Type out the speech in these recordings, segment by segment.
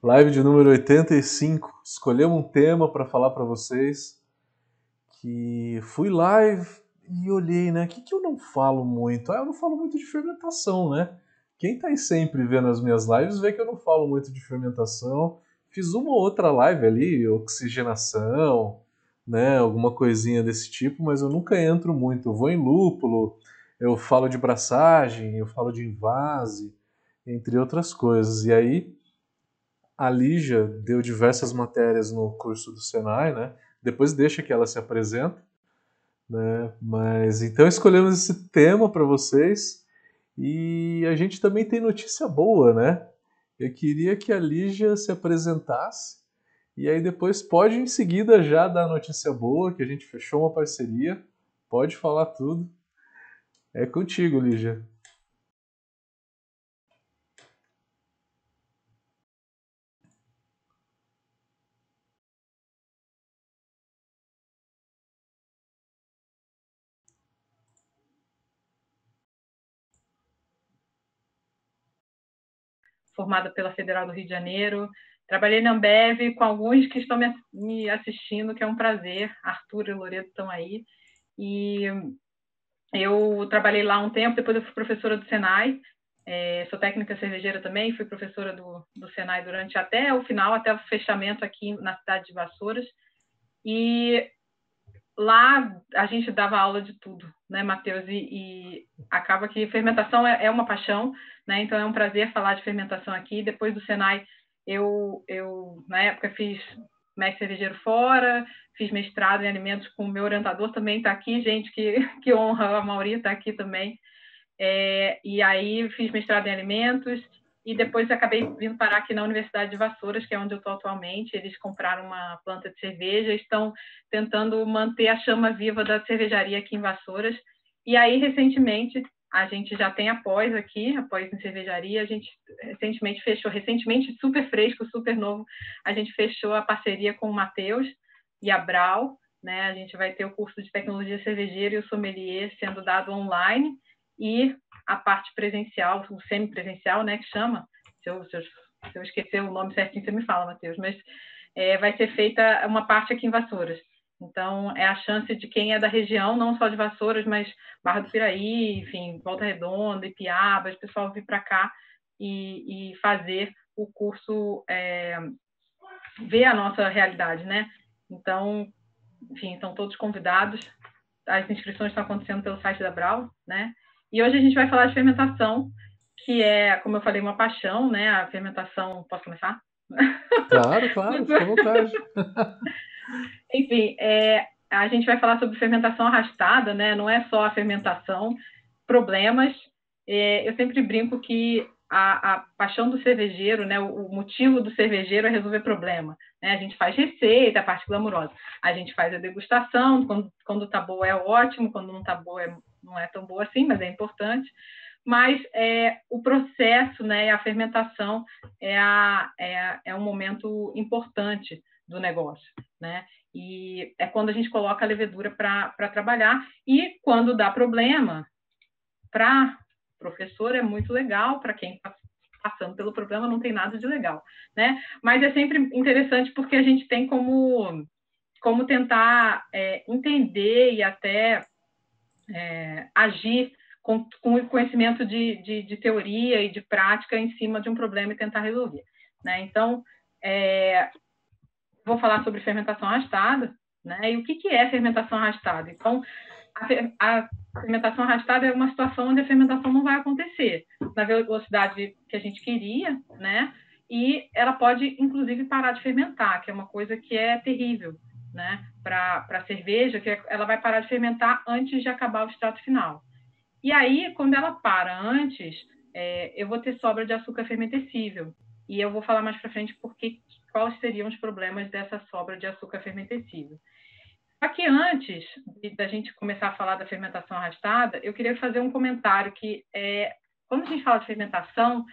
Live de número 85. Escolhemos um tema para falar para vocês. Que fui live e olhei, né? O que, que eu não falo muito? Ah, eu não falo muito de fermentação, né? Quem tá aí sempre vendo as minhas lives vê que eu não falo muito de fermentação. Fiz uma ou outra live ali, oxigenação, né? Alguma coisinha desse tipo, mas eu nunca entro muito. Eu vou em lúpulo, eu falo de braçagem, eu falo de invase, entre outras coisas. E aí a Lígia deu diversas matérias no curso do Senai, né? Depois deixa que ela se apresenta, né? Mas então escolhemos esse tema para vocês e a gente também tem notícia boa, né? Eu queria que a Lígia se apresentasse e aí depois pode em seguida já dar notícia boa, que a gente fechou uma parceria. Pode falar tudo. É contigo, Lígia. Formada pela Federal do Rio de Janeiro. Trabalhei na Ambev com alguns que estão me assistindo, que é um prazer. Arthur e Loreto estão aí. E eu trabalhei lá um tempo, depois eu fui professora do Senai. É, sou técnica cervejeira também, fui professora do, do Senai durante até o final, até o fechamento aqui na cidade de Vassouras. E lá a gente dava aula de tudo, né, Matheus? E, e, acaba que fermentação é, é, uma paixão, né? Então é um prazer falar de fermentação aqui. Depois do Senai, eu, eu na época fiz mestre cervejeiro fora, fiz mestrado em alimentos com o meu orientador também está aqui, gente, que, que honra, a Mauri está aqui também. É, e aí fiz mestrado em alimentos e depois acabei vindo parar aqui na Universidade de Vassouras, que é onde eu estou atualmente. Eles compraram uma planta de cerveja, estão tentando manter a chama viva da cervejaria aqui em Vassouras. E aí, recentemente, a gente já tem após aqui, após em cervejaria, a gente recentemente fechou, recentemente, super fresco, super novo, a gente fechou a parceria com o Matheus e a Brau, né? A gente vai ter o curso de tecnologia cervejeira e o sommelier sendo dado online e a parte presencial, o semipresencial, né, que chama, se eu, se eu, se eu esquecer o nome certinho, você me fala, Matheus, mas é, vai ser feita uma parte aqui em Vassouras. Então, é a chance de quem é da região, não só de Vassouras, mas Barra do Piraí, enfim, Volta Redonda, Ipiaba, o pessoal vir para cá e, e, fazer o curso, é, ver a nossa realidade, né? Então, enfim, estão todos convidados. As inscrições estão acontecendo pelo site da Brau, né? E hoje a gente vai falar de fermentação, que é, como eu falei, uma paixão, né? A fermentação. Posso começar? Claro, claro, fica à vontade. Enfim, é, a gente vai falar sobre fermentação arrastada, né? Não é só a fermentação, problemas. É, eu sempre brinco que a, a, paixão do cervejeiro, né? O, motivo do cervejeiro é resolver problema. Né? A gente faz receita, a parte glamurosa. A gente faz a degustação, quando, quando tá boa é ótimo, quando não tá boa é não é tão boa assim, mas é importante. Mas é, o processo, né, a fermentação é, a, é, é um momento importante do negócio, né? E é quando a gente coloca a levedura para trabalhar e quando dá problema, para professor é muito legal, para quem está passando pelo problema não tem nada de legal, né? Mas é sempre interessante porque a gente tem como como tentar é, entender e até é, agir com, com conhecimento de, de, de, teoria e de prática em cima de um problema e tentar resolver. Né? Então, é, vou falar sobre fermentação arrastada, né? E o que, que é fermentação arrastada? Então, a, a, fermentação arrastada é uma situação onde a fermentação não vai acontecer na velocidade que a gente queria, né? E ela pode, inclusive, parar de fermentar, que é uma coisa que é terrível, né, para a cerveja, que ela vai parar de fermentar antes de acabar o extrato final. E aí, quando ela para antes, é, eu vou ter sobra de açúcar fermentescível. E eu vou falar mais para frente porque quais seriam os problemas dessa sobra de açúcar fermentescível. Só que antes da gente começar a falar da fermentação arrastada, eu queria fazer um comentário que é, quando a gente fala de fermentação,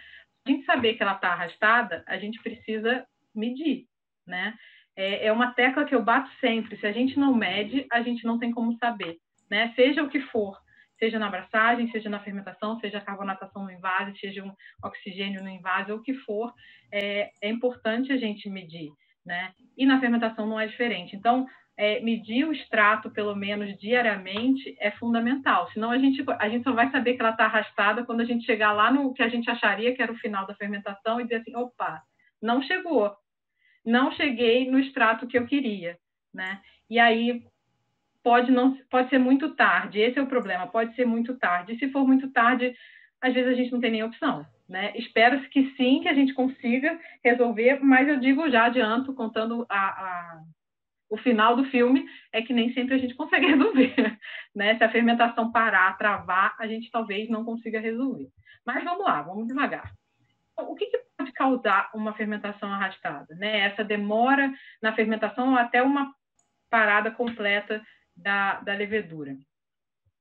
a gente saber que ela está arrastada, a gente precisa medir, né? É, é uma tecla que eu bato sempre. Se a gente não mede, a gente não tem como saber, né? Seja o que for. seja na abraçagem, seja na fermentação, seja carbonatação no invase, seja um oxigênio no invase, ou o que for, é, é importante a gente medir, né? E na fermentação não é diferente. Então, é, medir o extrato, pelo menos diariamente, é fundamental. Senão a gente, a gente só vai saber que ela está arrastada quando a gente chegar lá no que a gente acharia que era o final da fermentação e dizer assim, opa, não chegou. Não cheguei no extrato que eu queria, né? E aí pode não pode ser muito tarde. Esse é o problema, pode ser muito tarde. E se for muito tarde, às vezes a gente não tem nem opção, né? Espero-se que sim, que a gente consiga resolver, mas eu digo já adianto, contando a, a o final do filme é que nem sempre a gente consegue resolver, né? Se a fermentação parar, travar, a gente talvez não consiga resolver. Mas vamos lá, vamos devagar. O que, que pode causar uma fermentação arrastada, né? Essa demora na fermentação até uma parada completa da, da levedura.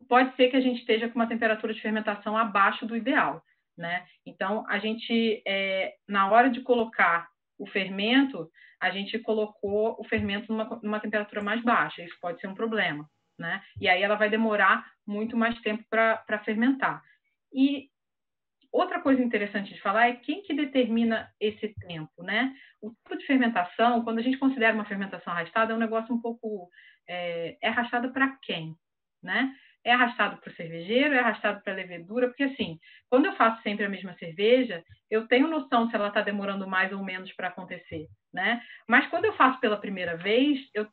Pode ser que a gente esteja com uma temperatura de fermentação abaixo do ideal, né? Então, a gente, é, na hora de colocar o fermento, a gente colocou o fermento numa, numa temperatura mais baixa. Isso pode ser um problema, né? E aí ela vai demorar muito mais tempo para fermentar. E outra coisa interessante de falar é quem que determina esse tempo, né? O tempo de fermentação, quando a gente considera uma fermentação arrastada, é um negócio um pouco é, é arrastada para quem, né? É arrastado para o cervejeiro, é arrastado para a levedura, porque assim, quando eu faço sempre a mesma cerveja, eu tenho noção se ela está demorando mais ou menos para acontecer, né? Mas quando eu faço pela primeira vez, eu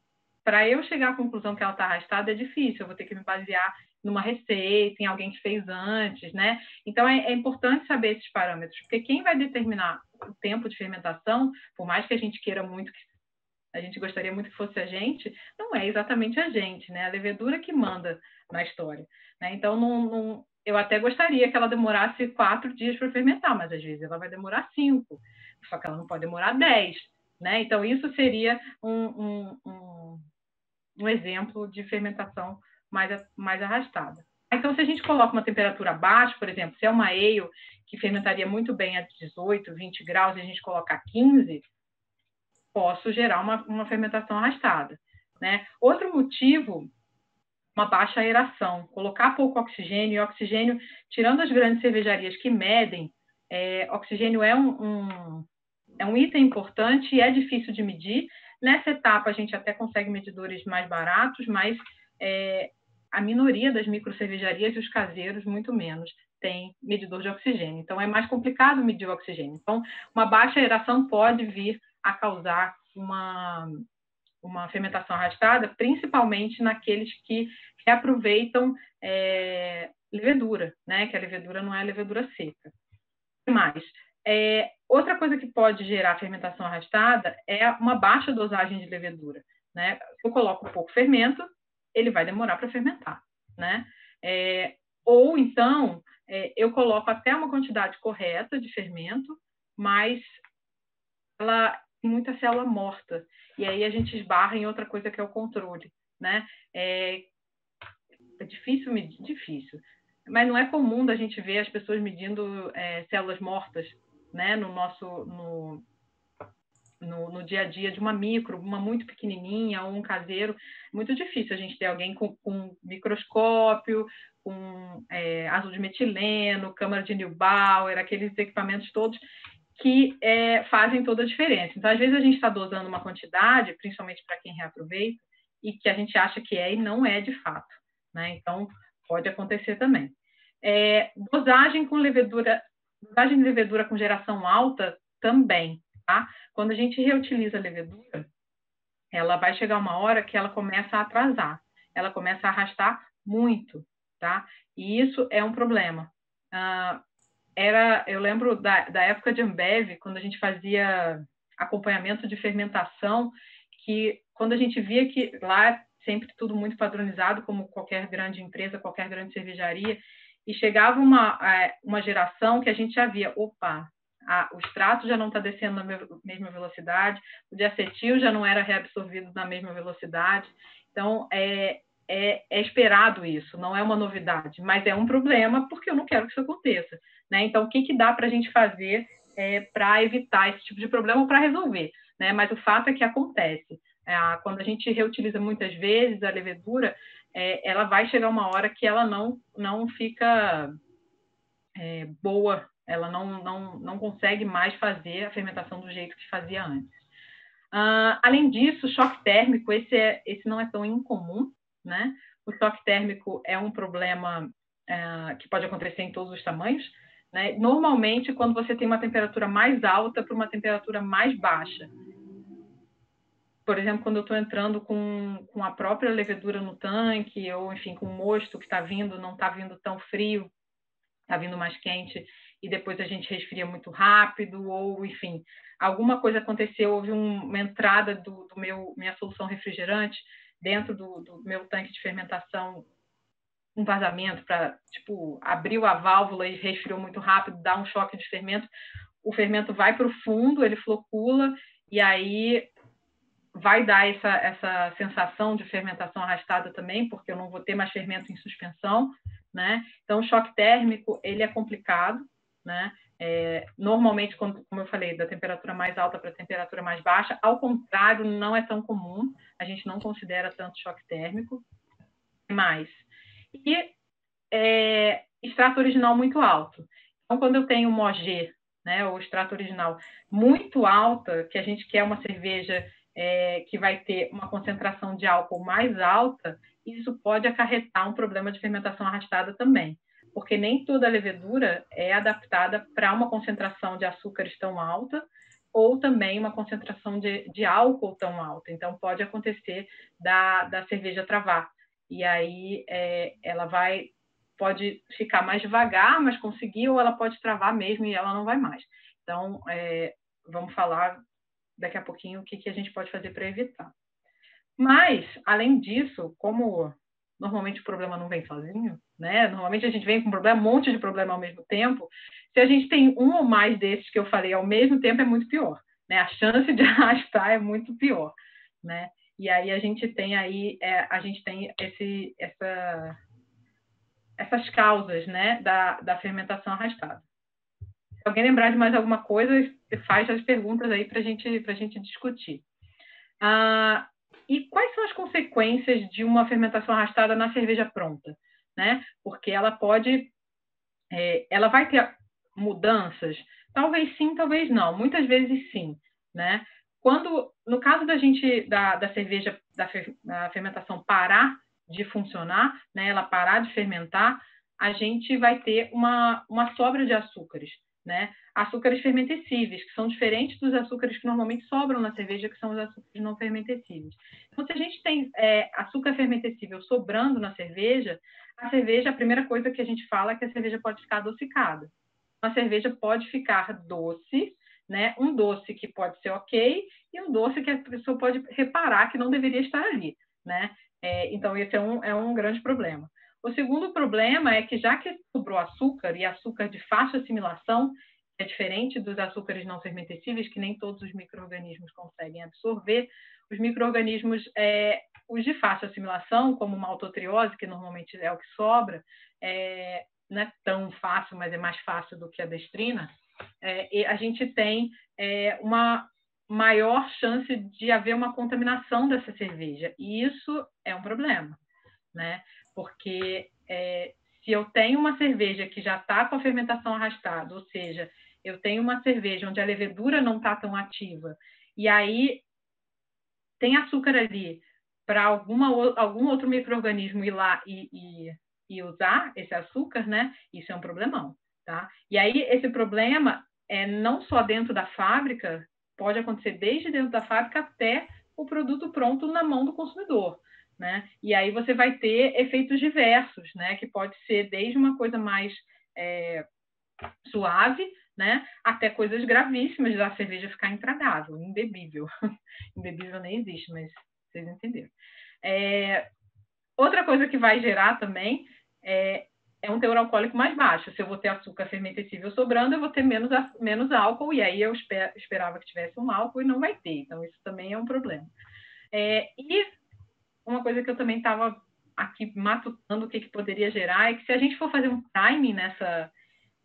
para eu chegar à conclusão que ela está arrastada é difícil, eu vou ter que me basear numa receita, em alguém que fez antes, né? Então é, é, importante saber esses parâmetros, porque quem vai determinar o tempo de fermentação, por mais que a gente queira muito que a gente gostaria muito que fosse a gente, não é exatamente a gente, né? A levedura que manda na história. Né? Então, não, não, eu até gostaria que ela demorasse quatro dias para fermentar, mas às vezes ela vai demorar cinco, só que ela não pode demorar dez. Né? Então, isso seria um, um, um, um exemplo de fermentação mais, mais arrastada. Então, se a gente coloca uma temperatura baixa, por exemplo, se é uma ale que fermentaria muito bem a 18, 20 graus, e a gente colocar 15, posso gerar uma, uma fermentação arrastada. Né? Outro motivo, uma baixa aeração. Colocar pouco oxigênio, e oxigênio, tirando as grandes cervejarias que medem, é, oxigênio é um, um, é um item importante e é difícil de medir. Nessa etapa, a gente até consegue medidores mais baratos, mas é, a minoria das microcervejarias e os caseiros, muito menos, tem medidor de oxigênio. Então, é mais complicado medir o oxigênio. Então, uma baixa aeração pode vir a causar uma, uma fermentação arrastada, principalmente naqueles que reaproveitam é, levedura, né? Que a levedura não é levedura seca. Mais, é, outra coisa que pode gerar fermentação arrastada é uma baixa dosagem de levedura, né? Eu coloco pouco fermento, ele vai demorar para fermentar, né? É, ou então é, eu coloco até uma quantidade correta de fermento, mas ela muita célula morta. E aí a gente esbarra em outra coisa que é o controle, né? É, é difícil medir, difícil. Mas não é comum da gente ver as pessoas medindo é, células mortas, né? No nosso, no, no, no, dia a dia de uma micro, uma muito pequenininha ou um caseiro. Muito difícil a gente ter alguém com, com microscópio, com é, azul de metileno, câmara de Neubauer, aqueles equipamentos todos que é, fazem toda a diferença. Então, às vezes, a gente está dosando uma quantidade, principalmente para quem reaproveita, e que a gente acha que é e não é de fato. Né? Então, pode acontecer também. É, dosagem com levedura, dosagem de levedura com geração alta também. Tá? Quando a gente reutiliza a levedura, ela vai chegar uma hora que ela começa a atrasar, ela começa a arrastar muito, tá? E isso é um problema. Ah, era, eu lembro da, da época de Ambev, quando a gente fazia acompanhamento de fermentação, que quando a gente via que lá sempre tudo muito padronizado, como qualquer grande empresa, qualquer grande cervejaria, e chegava uma, é, uma geração que a gente já via, opa, a, o extrato já não está descendo na mesma velocidade, o diacetil já não era reabsorvido na mesma velocidade. Então, é, é, é, esperado isso, não é uma novidade, mas é um problema porque eu não quero que isso aconteça. Né? Então, o que, que dá para a gente fazer é, para evitar esse tipo de problema ou para resolver? Né? Mas o fato é que acontece. É, quando a gente reutiliza muitas vezes a levedura, é, ela vai chegar uma hora que ela não, não fica é, boa, ela não, não, não consegue mais fazer a fermentação do jeito que fazia antes. Uh, além disso, choque térmico, esse, é, esse não é tão incomum, né? O choque térmico é um problema uh, que pode acontecer em todos os tamanhos. Né? Normalmente, quando você tem uma temperatura mais alta para uma temperatura mais baixa. Por exemplo, quando eu estou entrando com, com a própria levedura no tanque, ou enfim, com o mosto que está vindo, não está vindo tão frio, está vindo mais quente, e depois a gente resfria muito rápido, ou enfim, alguma coisa aconteceu, houve um, uma entrada do, do, meu minha solução refrigerante dentro do, do meu tanque de fermentação, um vazamento para tipo abriu a válvula e resfriou muito rápido, dá um choque de fermento, o fermento vai para o fundo, ele flocula e aí vai dar essa, essa sensação de fermentação arrastada também, porque eu não vou ter mais fermento em suspensão, né? Então, o choque térmico, ele é complicado, né? É, normalmente, quando, como eu falei, da temperatura mais alta para a temperatura mais baixa, ao contrário, não é tão comum, a gente não considera tanto choque térmico. Mais. E é, extrato original muito alto. Então, quando eu tenho uma OG, né, ou extrato original muito alta, que a gente quer uma cerveja é, que vai ter uma concentração de álcool mais alta, isso pode acarretar um problema de fermentação arrastada também porque nem toda levedura é adaptada para uma concentração de açúcares tão alta ou também uma concentração de, de álcool tão alta. Então, pode acontecer da, da cerveja travar. E aí é, ela vai, pode ficar mais devagar, mas conseguir, ou ela pode travar mesmo e ela não vai mais. Então, é, vamos falar daqui a pouquinho o que, que a gente pode fazer para evitar. Mas, além disso, como normalmente o problema não vem sozinho, né? Normalmente a gente vem com um problema, um monte de problema ao mesmo tempo. Se a gente tem um ou mais desses que eu falei ao mesmo tempo, é muito pior, né? A chance de arrastar é muito pior, né? E aí a gente tem aí, é, a gente tem esse, essa, essas causas, né, da, da fermentação arrastada. Se alguém lembrar de mais alguma coisa, faz as perguntas aí para gente, a gente discutir. Ah, e quais são as consequências de uma fermentação arrastada na cerveja pronta? Né? Porque ela pode, é, ela vai ter mudanças? Talvez sim, talvez não. Muitas vezes sim, né? Quando, no caso da gente da, da cerveja da, fer, da fermentação parar de funcionar, né? Ela parar de fermentar, a gente vai ter uma, uma sobra de açúcares né? Açúcares fermentescíveis, que são diferentes dos açúcares que normalmente sobram na cerveja, que são os açúcares não fermentescíveis. Então, se a gente tem é, açúcar fermentescível sobrando na cerveja, a cerveja, a primeira coisa que a gente fala é que a cerveja pode ficar adocicada. Uma cerveja pode ficar doce, né? Um doce que pode ser ok e um doce que a pessoa pode reparar que não deveria estar ali, né? É, então, esse é um, é um grande problema. O segundo problema é que, já que sobrou açúcar, e açúcar de fácil assimilação, é diferente dos açúcares não fermentescíveis, que nem todos os micro-organismos conseguem absorver, os micro-organismos, é, os de fácil assimilação, como maltotriose, que normalmente é o que sobra, é, não é tão fácil, mas é mais fácil do que a destrina, é, a gente tem é, uma maior chance de haver uma contaminação dessa cerveja, e isso é um problema, né? porque é, se eu tenho uma cerveja que já está com a fermentação arrastada, ou seja, eu tenho uma cerveja onde a levedura não está tão ativa, e aí tem açúcar ali para algum outro microorganismo ir lá e, e, e, usar esse açúcar, né? Isso é um problemão, tá? E aí esse problema é não só dentro da fábrica, pode acontecer desde dentro da fábrica até o produto pronto na mão do consumidor né? E aí você vai ter efeitos diversos, né? Que pode ser desde uma coisa mais é, suave, né? Até coisas gravíssimas da cerveja ficar intragável, imbebível. imbebível nem existe, mas vocês entenderam. É, outra coisa que vai gerar também é, é um teor alcoólico mais baixo. Se eu vou ter açúcar fermentescível sobrando, eu vou ter menos, menos álcool, e aí eu esper, esperava que tivesse um álcool e não vai ter. Então, isso também é um problema. É, e uma coisa que eu também estava aqui matutando o que, que poderia gerar é que se a gente for fazer um timing nessa,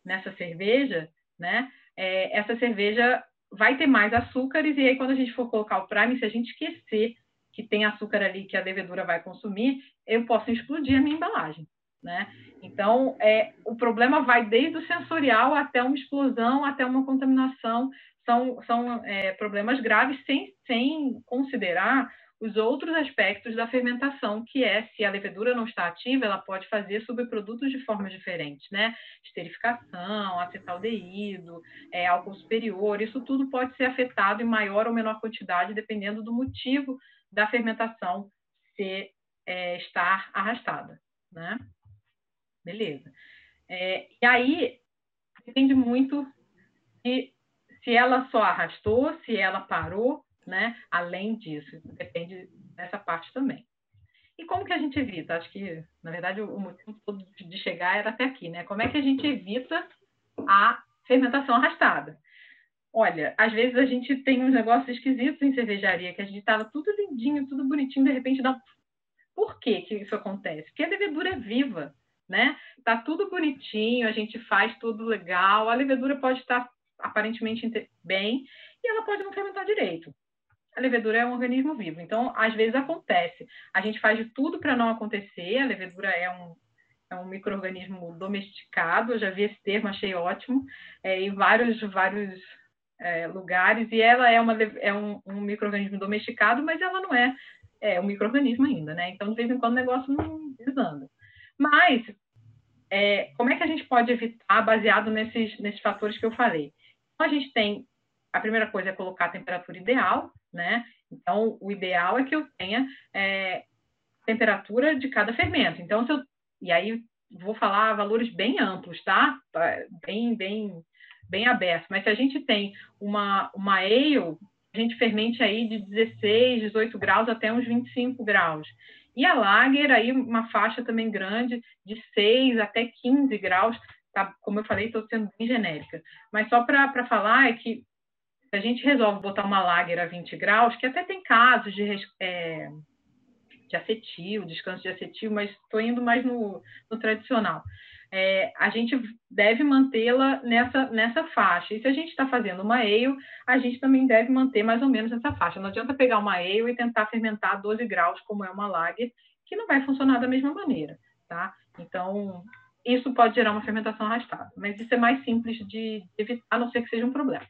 nessa cerveja, né, é, essa cerveja vai ter mais açúcares e aí quando a gente for colocar o prime, se a gente esquecer que tem açúcar ali que a levedura vai consumir, eu posso explodir a minha embalagem. Né? Então, é, o problema vai desde o sensorial até uma explosão, até uma contaminação. São, são é, problemas graves sem, sem considerar os outros aspectos da fermentação, que é se a levedura não está ativa, ela pode fazer subprodutos de formas diferentes, né? Esterificação, acetaldeído, é, álcool superior, isso tudo pode ser afetado em maior ou menor quantidade, dependendo do motivo da fermentação ser, é, estar arrastada, né? Beleza. É, e aí, depende muito de se ela só arrastou, se ela parou, né? Além disso, depende dessa parte também. E como que a gente evita? Acho que, na verdade, o motivo todo de chegar era até aqui, né? Como é que a gente evita a fermentação arrastada? Olha, às vezes a gente tem uns negócios esquisitos em cervejaria, que a gente estava tudo lindinho, tudo bonitinho, de repente dá. Por que, que isso acontece? Porque a levedura é viva, né? Tá tudo bonitinho, a gente faz tudo legal, a levedura pode estar aparentemente bem e ela pode não fermentar direito a levedura é um organismo vivo. Então, às vezes acontece. A gente faz de tudo para não acontecer. A levedura é um, é um microorganismo domesticado. Eu já vi esse termo, achei ótimo, é, em vários, vários é, lugares. E ela é, uma, é um, um microorganismo domesticado, mas ela não é, é um microorganismo ainda, né? Então, de vez em quando, o negócio não desanda. Mas, é, como é que a gente pode evitar, baseado nesses, nesses fatores que eu falei? Então, a gente tem a primeira coisa é colocar a temperatura ideal, né? Então, o ideal é que eu tenha é, temperatura de cada fermento. Então, se eu, e aí vou falar valores bem amplos, tá? Bem, bem, bem abertos. Mas se a gente tem uma, uma ale, a gente fermente aí de 16, 18 graus até uns 25 graus. E a lager, aí uma faixa também grande, de 6 até 15 graus, tá? Como eu falei, estou sendo bem genérica. Mas só para falar é que a gente resolve botar uma lager a 20 graus, que até tem casos de, é, de acetil, descanso de acetil, mas estou indo mais no, no tradicional. É, a gente deve mantê-la nessa, nessa faixa. E se a gente está fazendo uma ale, a gente também deve manter mais ou menos essa faixa. Não adianta pegar uma ale e tentar fermentar a 12 graus, como é uma lager, que não vai funcionar da mesma maneira, tá? Então, isso pode gerar uma fermentação arrastada, mas isso é mais simples de evitar, a não ser que seja um problema.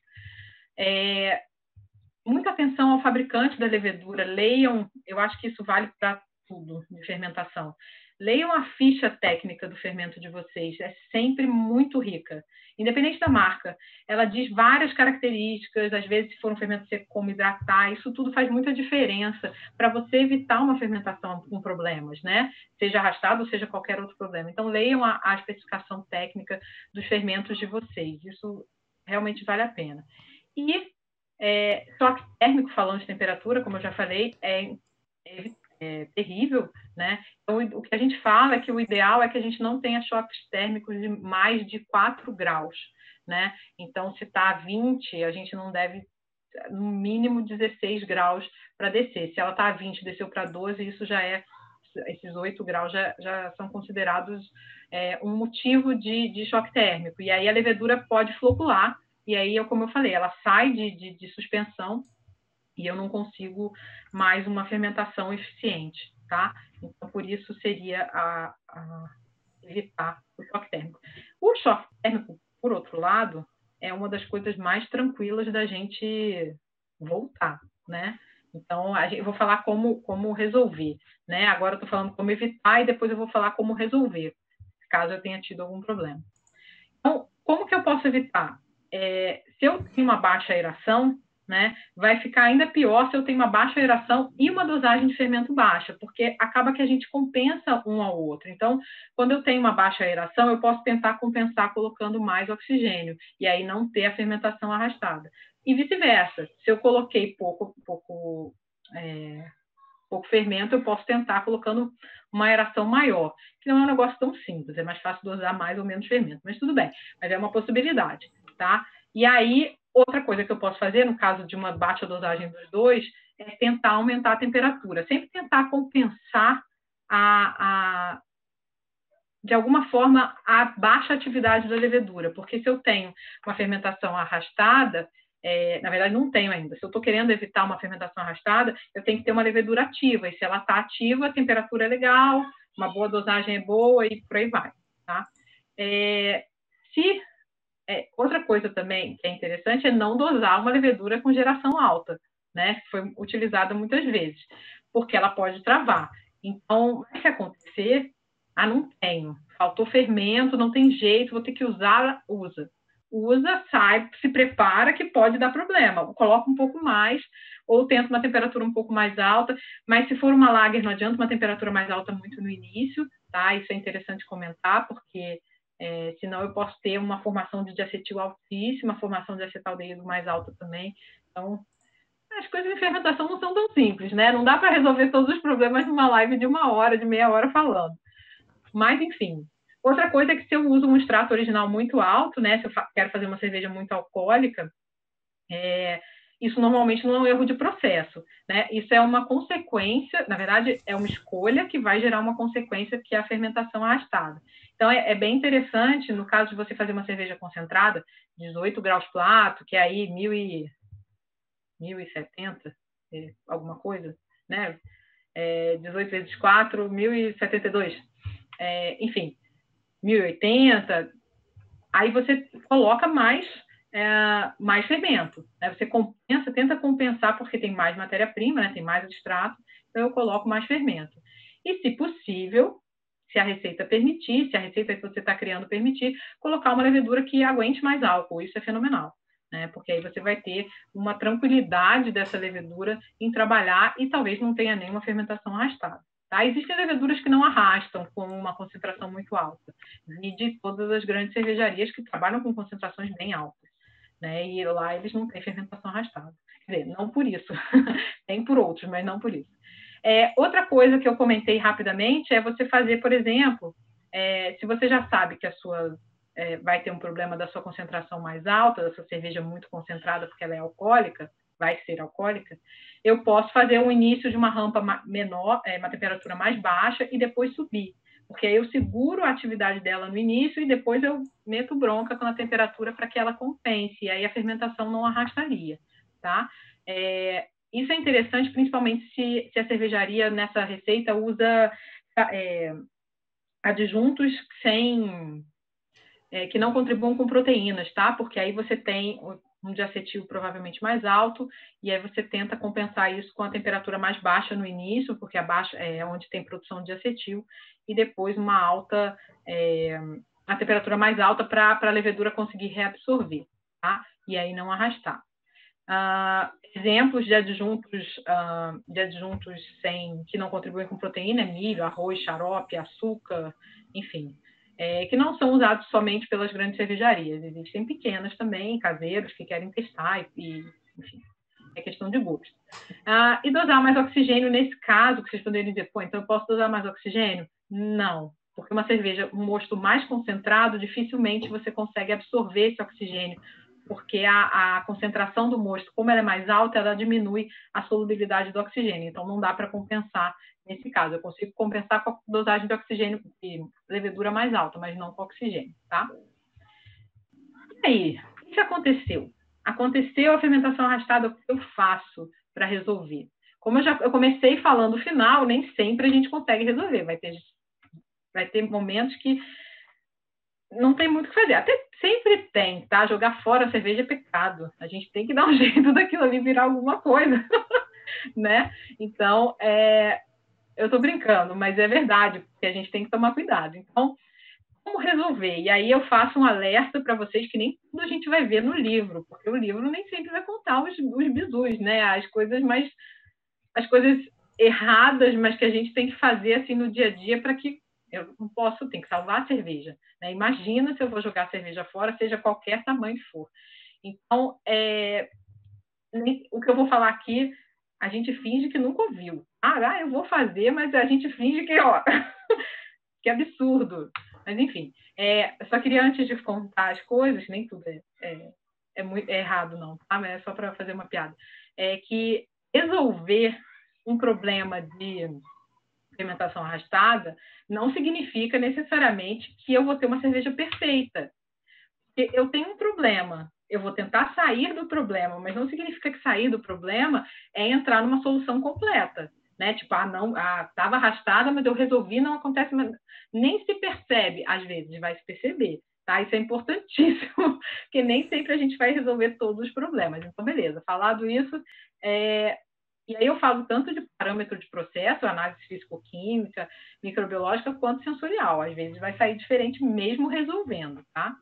É, muita atenção ao fabricante da levedura. Leiam, eu acho que isso vale para tudo de fermentação. Leiam a ficha técnica do fermento de vocês, é sempre muito rica, independente da marca. Ela diz várias características, às vezes, se for um fermento seco, como hidratar, isso tudo faz muita diferença para você evitar uma fermentação com problemas, né? Seja arrastado seja qualquer outro problema. Então, leiam a, a especificação técnica dos fermentos de vocês, isso realmente vale a pena. E é, choque térmico, falando de temperatura, como eu já falei, é, é, é, terrível, né? Então, o que a gente fala é que o ideal é que a gente não tenha choques térmicos de mais de 4 graus, né? Então, se está a 20, a gente não deve, no mínimo, 16 graus para descer. Se ela está a 20 desceu para 12, isso já é, esses 8 graus já, já são considerados é, um motivo de, de choque térmico. E aí a levedura pode flocular, e aí, como eu falei, ela sai de, de, de suspensão e eu não consigo mais uma fermentação eficiente, tá? Então, por isso seria a, a evitar o choque térmico. O choque térmico, por outro lado, é uma das coisas mais tranquilas da gente voltar, né? Então, eu vou falar como, como resolver, né? Agora eu estou falando como evitar e depois eu vou falar como resolver, caso eu tenha tido algum problema. Então, como que eu posso evitar? É, se eu tenho uma baixa aeração, né, vai ficar ainda pior se eu tenho uma baixa aeração e uma dosagem de fermento baixa, porque acaba que a gente compensa um ao outro. Então, quando eu tenho uma baixa aeração, eu posso tentar compensar colocando mais oxigênio e aí não ter a fermentação arrastada. E vice-versa, se eu coloquei pouco, pouco, é, pouco fermento, eu posso tentar colocando uma aeração maior, que não é um negócio tão simples, é mais fácil dosar mais ou menos fermento, mas tudo bem, mas é uma possibilidade tá? E aí, outra coisa que eu posso fazer, no caso de uma baixa dosagem dos dois, é tentar aumentar a temperatura. Sempre tentar compensar a, a de alguma forma, a baixa atividade da levedura, porque se eu tenho uma fermentação arrastada, é, na verdade, não tenho ainda. Se eu estou querendo evitar uma fermentação arrastada, eu tenho que ter uma levedura ativa. E se ela está ativa, a temperatura é legal, uma boa dosagem é boa e por aí vai. Tá? É, se é, outra coisa também que é interessante é não dosar uma levedura com geração alta, né? Foi utilizada muitas vezes, porque ela pode travar. Então, se acontecer, ah, não tenho, faltou fermento, não tem jeito, vou ter que usar, usa. Usa, sai, se prepara que pode dar problema. Coloca um pouco mais, ou tenta uma temperatura um pouco mais alta, mas se for uma lager, não adianta uma temperatura mais alta muito no início, tá? Isso é interessante comentar, porque é, senão eu posso ter uma formação de diacetil altíssima, formação de acetaldeído mais alta também. Então, as coisas de fermentação não são tão simples, né? Não dá para resolver todos os problemas numa live de uma hora, de meia hora falando. Mas, enfim. Outra coisa é que se eu uso um extrato original muito alto, né? Se eu quero fazer uma cerveja muito alcoólica, é, isso normalmente não é um erro de processo, né? Isso é uma consequência, na verdade, é uma escolha que vai gerar uma consequência que é a fermentação arrastada. Então, é, é bem interessante, no caso de você fazer uma cerveja concentrada, 18 graus plato, que é aí mil e, 1070, é, alguma coisa, né? É, 18 vezes 4, 1072. É, enfim, 1080. Aí você coloca mais é, mais fermento. Né? Você compensa, tenta compensar porque tem mais matéria-prima, né? tem mais extrato, então eu coloco mais fermento. E, se possível, se a receita permitir, se a receita que você está criando permitir, colocar uma levedura que aguente mais álcool. Isso é fenomenal. Né? Porque aí você vai ter uma tranquilidade dessa levedura em trabalhar e talvez não tenha nenhuma fermentação arrastada. Tá? Existem leveduras que não arrastam com uma concentração muito alta, e de todas as grandes cervejarias que trabalham com concentrações bem altas né? E lá eles não têm fermentação arrastada. Quer dizer, não por isso. Tem por outros, mas não por isso. É, outra coisa que eu comentei rapidamente é você fazer, por exemplo, é, se você já sabe que a sua é, vai ter um problema da sua concentração mais alta, da sua cerveja muito concentrada porque ela é alcoólica, vai ser alcoólica, eu posso fazer o início de uma rampa menor, é, uma temperatura mais baixa e depois subir porque aí eu seguro a atividade dela no início e depois eu meto bronca com a temperatura para que ela compense, e aí a fermentação não arrastaria, tá? É, isso é interessante, principalmente se, se, a cervejaria nessa receita usa é, adjuntos sem é, que não contribuam com proteínas, tá? Porque aí você tem um diacetil provavelmente mais alto, e aí você tenta compensar isso com a temperatura mais baixa no início, porque abaixo é onde tem produção de acetil, e depois uma alta, é, a temperatura mais alta para a levedura conseguir reabsorver, tá? E aí não arrastar. Uh, exemplos de adjuntos, uh, de adjuntos sem, que não contribuem com proteína milho, arroz, xarope, açúcar, enfim é, que não são usados somente pelas grandes cervejarias. Existem pequenas também, caseiros, que querem testar, e, enfim, é questão de gosto. Ah, e dosar mais oxigênio nesse caso, que vocês poderiam dizer, pô, então eu posso dosar mais oxigênio? Não, porque uma cerveja, um mosto mais concentrado, dificilmente você consegue absorver esse oxigênio, porque a, a concentração do mosto, como ela é mais alta, ela diminui a solubilidade do oxigênio, então não dá para compensar nesse caso. Eu consigo compensar com a dosagem de oxigênio de levedura mais alta, mas não com oxigênio, tá? E aí, o que aconteceu? Aconteceu a fermentação arrastada, o que eu faço para resolver? Como eu já eu comecei falando o final, nem sempre a gente consegue resolver. Vai ter, vai ter momentos que não tem muito o que fazer. Até sempre tem, tá? Jogar fora a cerveja é pecado. A gente tem que dar um jeito daquilo ali virar alguma coisa, né? Então, é, eu estou brincando, mas é verdade, porque a gente tem que tomar cuidado. Então, como resolver? E aí eu faço um alerta para vocês que nem tudo a gente vai ver no livro, porque o livro nem sempre vai contar os, os bizus, né? As coisas mais. as coisas erradas, mas que a gente tem que fazer assim no dia a dia para que eu não posso, tem que salvar a cerveja. Né? Imagina se eu vou jogar a cerveja fora, seja qualquer tamanho que for. Então, é, o que eu vou falar aqui, a gente finge que nunca ouviu. Ah, eu vou fazer, mas a gente finge que, ó, que absurdo. Mas, enfim, é, só queria, antes de contar as coisas, nem tudo é, é, é muito é errado, não, tá? Mas é só para fazer uma piada. É que resolver um problema de fermentação arrastada não significa necessariamente que eu vou ter uma cerveja perfeita. Porque eu tenho um problema eu vou tentar sair do problema, mas não significa que sair do problema é entrar numa solução completa, né? Tipo, ah, não, ah, estava arrastada, mas eu resolvi, não acontece, nem se percebe, às vezes, vai se perceber, tá? Isso é importantíssimo, porque nem sempre a gente vai resolver todos os problemas. Então, beleza, falado isso, é, e aí eu falo tanto de parâmetro de processo, análise físico-química, microbiológica, quanto sensorial. Às vezes vai sair diferente mesmo resolvendo, tá?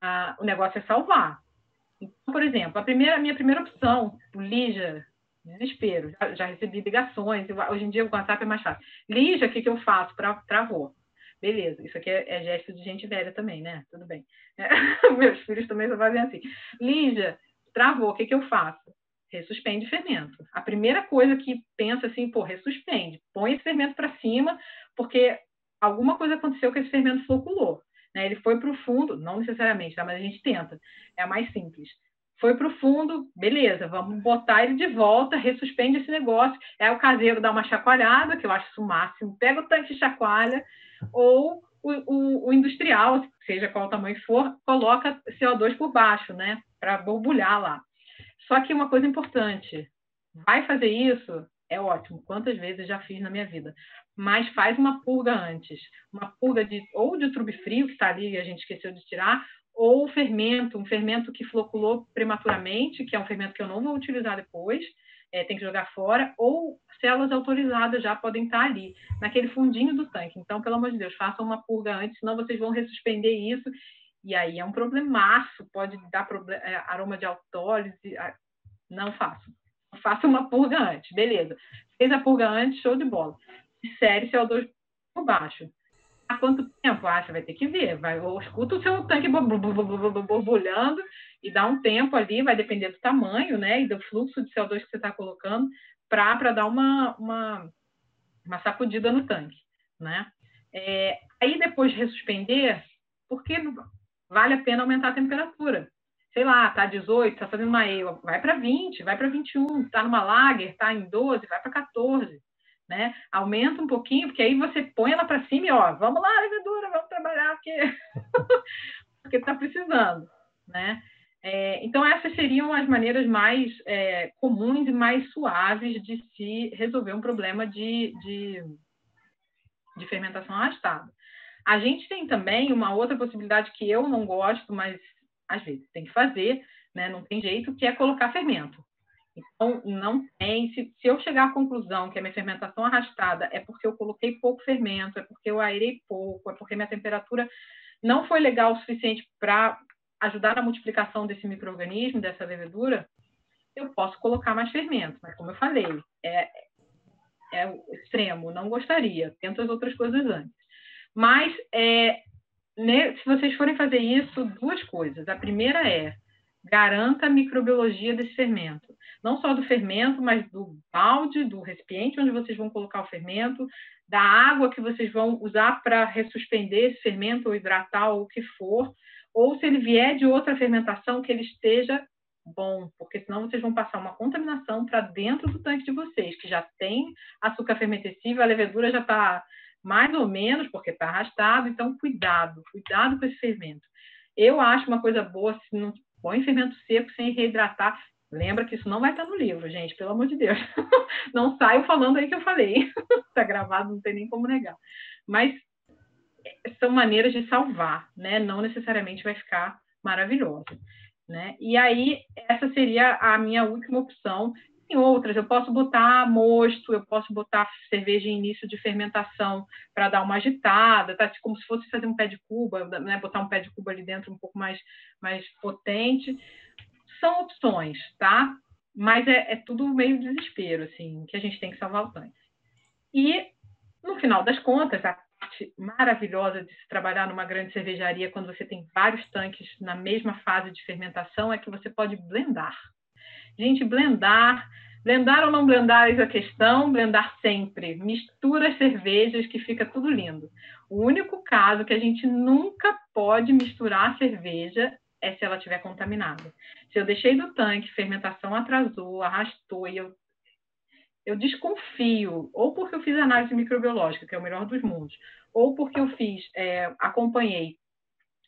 Ah, o negócio é salvar. Então, por exemplo, a, primeira, minha primeira opção, Lígia, desespero. Já, já, recebi ligações, hoje em dia o WhatsApp é mais fácil. Lígia, o que, que eu faço para travou? Beleza, isso aqui é, é, gesto de gente velha também, né? Tudo bem. É, meus filhos também só fazem assim. Lígia, travou, o que, que eu faço? Ressuspende fermento. A primeira coisa que pensa assim, pô, ressuspende, põe esse fermento para cima, porque alguma coisa aconteceu que esse fermento floculou. Né? Ele foi para o fundo, não necessariamente, tá? mas a gente tenta, é mais simples. Foi para o fundo, beleza, vamos botar ele de volta, ressuspende esse negócio. É o caseiro dar uma chacoalhada, que eu acho isso o máximo, pega o tanque de chacoalha, ou o, o, o industrial, seja qual tamanho for, coloca CO2 por baixo, né? Para borbulhar lá. Só que uma coisa importante, vai fazer isso? É ótimo. Quantas vezes já fiz na minha vida? Mas faz uma purga antes. Uma purga de ou de trube frio, que está ali e a gente esqueceu de tirar, ou fermento, um fermento que floculou prematuramente, que é um fermento que eu não vou utilizar depois, é, tem que jogar fora, ou células autorizadas já podem estar ali, naquele fundinho do tanque. Então, pelo amor de Deus, façam uma purga antes, senão vocês vão ressuspender isso e aí é um problemaço, pode dar problema, é, aroma de autólise. Não faço. Faça uma purga antes, beleza. Fez a purga antes, show de bola. Insere CO2 por baixo. Há quanto tempo? Ah, você vai ter que ver. Vai, ou escuta o seu tanque borbulhando e dá um tempo ali, vai depender do tamanho, né? E do fluxo de CO2 que você está colocando, para dar uma, uma, uma sacudida no tanque, né? É, aí depois de ressuspender, porque vale a pena aumentar a temperatura. Sei lá, tá 18, tá fazendo uma EIA, vai para 20, vai para 21, tá numa lager, tá em 12, vai para 14, né? Aumenta um pouquinho, porque aí você põe ela para cima e ó, vamos lá, levedura, vamos trabalhar, porque porque tá precisando, né? É, então essas seriam as maneiras mais é, comuns e mais suaves de se resolver um problema de, de, de fermentação arrastada. A gente tem também uma outra possibilidade que eu não gosto, mas às vezes tem que fazer, né? não tem jeito, que é colocar fermento. Então, não tem. Se, se, eu chegar à conclusão que a minha fermentação arrastada é porque eu coloquei pouco fermento, é porque eu aerei pouco, é porque minha temperatura não foi legal o suficiente para ajudar na multiplicação desse microorganismo, dessa levedura, eu posso colocar mais fermento. Mas, como eu falei, é, é o extremo, não gostaria. Tento as outras coisas antes. Mas, é, né, se vocês forem fazer isso, duas coisas. A primeira é garanta a microbiologia desse fermento. Não só do fermento, mas do balde, do recipiente onde vocês vão colocar o fermento, da água que vocês vão usar para ressuspender esse fermento ou hidratar ou o que for, ou se ele vier de outra fermentação, que ele esteja bom, porque senão vocês vão passar uma contaminação para dentro do tanque de vocês, que já tem açúcar fermentescível, a levedura já está mais ou menos, porque está arrastado, então cuidado, cuidado com esse fermento. Eu acho uma coisa boa se não põe fermento seco sem reidratar. Lembra que isso não vai estar no livro, gente, pelo amor de Deus. Não saio falando aí que eu falei. Está gravado, não tem nem como negar. Mas são maneiras de salvar, né? Não necessariamente vai ficar maravilhoso. Né? E aí, essa seria a minha última opção tem outras, eu posso botar mosto, eu posso botar cerveja em início de fermentação para dar uma agitada, tá? como se fosse fazer um pé de cuba, né? botar um pé de cuba ali dentro um pouco mais, mais potente. São opções, tá? Mas é, é tudo meio desespero, assim, que a gente tem que salvar o tanque. E, no final das contas, a parte maravilhosa de se trabalhar numa grande cervejaria quando você tem vários tanques na mesma fase de fermentação é que você pode blendar. Gente, blendar. Blendar ou não blendar é a questão, blendar sempre. Mistura as cervejas que fica tudo lindo. O único caso que a gente nunca pode misturar a cerveja é se ela estiver contaminada. Se eu deixei do tanque, fermentação atrasou, arrastou e eu eu desconfio, ou porque eu fiz análise microbiológica, que é o melhor dos mundos, ou porque eu fiz, é, acompanhei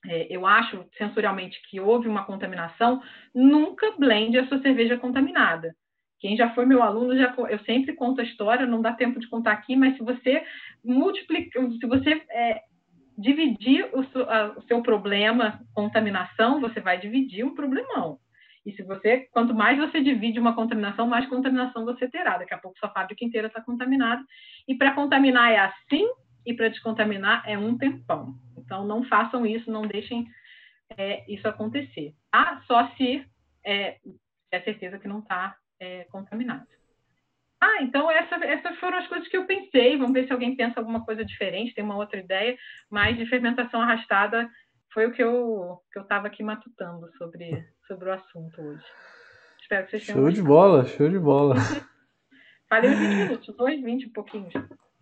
é, eu acho sensorialmente que houve uma contaminação, nunca blende a sua cerveja contaminada. Quem já foi meu aluno, já, eu sempre conto a história, não dá tempo de contar aqui, mas se você multiplica, se você é, dividir o, su, a, o, seu problema, contaminação, você vai dividir um problemão. E se você, quanto mais você divide uma contaminação, mais contaminação você terá. Daqui a pouco sua fábrica inteira está contaminada. E para contaminar é assim, e para descontaminar é um tempão. Então, não façam isso, não deixem é, isso acontecer. Tá? Só se é, é certeza que não está é, contaminado. Ah, então essa, essas foram as coisas que eu pensei. Vamos ver se alguém pensa alguma coisa diferente, tem uma outra ideia. Mas de fermentação arrastada foi o que eu que eu estava aqui matutando sobre, sobre o assunto hoje. Espero que vocês tenham. Show de bola, show de bola. Falei uns 20 minutos, dois, 20 um pouquinho.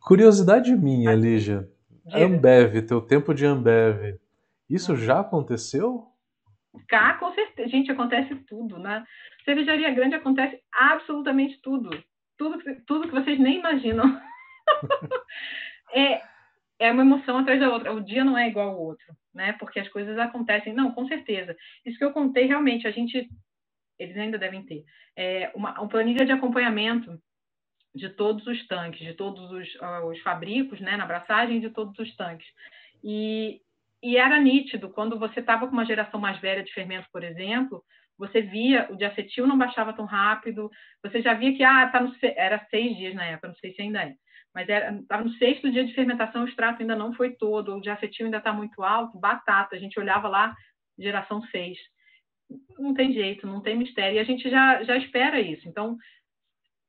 Curiosidade minha, Lígia. Diga. Ambev, teu tempo de Ambev, isso hum. já aconteceu? Cá, com certeza. Gente, acontece tudo. Na né? cervejaria grande acontece absolutamente tudo. Tudo, tudo que vocês nem imaginam. é, é uma emoção atrás da outra. O dia não é igual ao outro, né? Porque as coisas acontecem. Não, com certeza. Isso que eu contei, realmente, a gente. Eles ainda devem ter. É uma, uma planilha de acompanhamento de todos os tanques, de todos os, uh, os fabricos, né, na abraçagem de todos os tanques. E, e era nítido, quando você estava com uma geração mais velha de fermento, por exemplo, você via o diacetil não baixava tão rápido, você já via que ah, tá no, era seis dias na época, não sei se ainda é, mas estava no sexto dia de fermentação, o extrato ainda não foi todo, o diacetil ainda está muito alto, batata, a gente olhava lá, geração 6. Não tem jeito, não tem mistério, e a gente já, já espera isso. Então,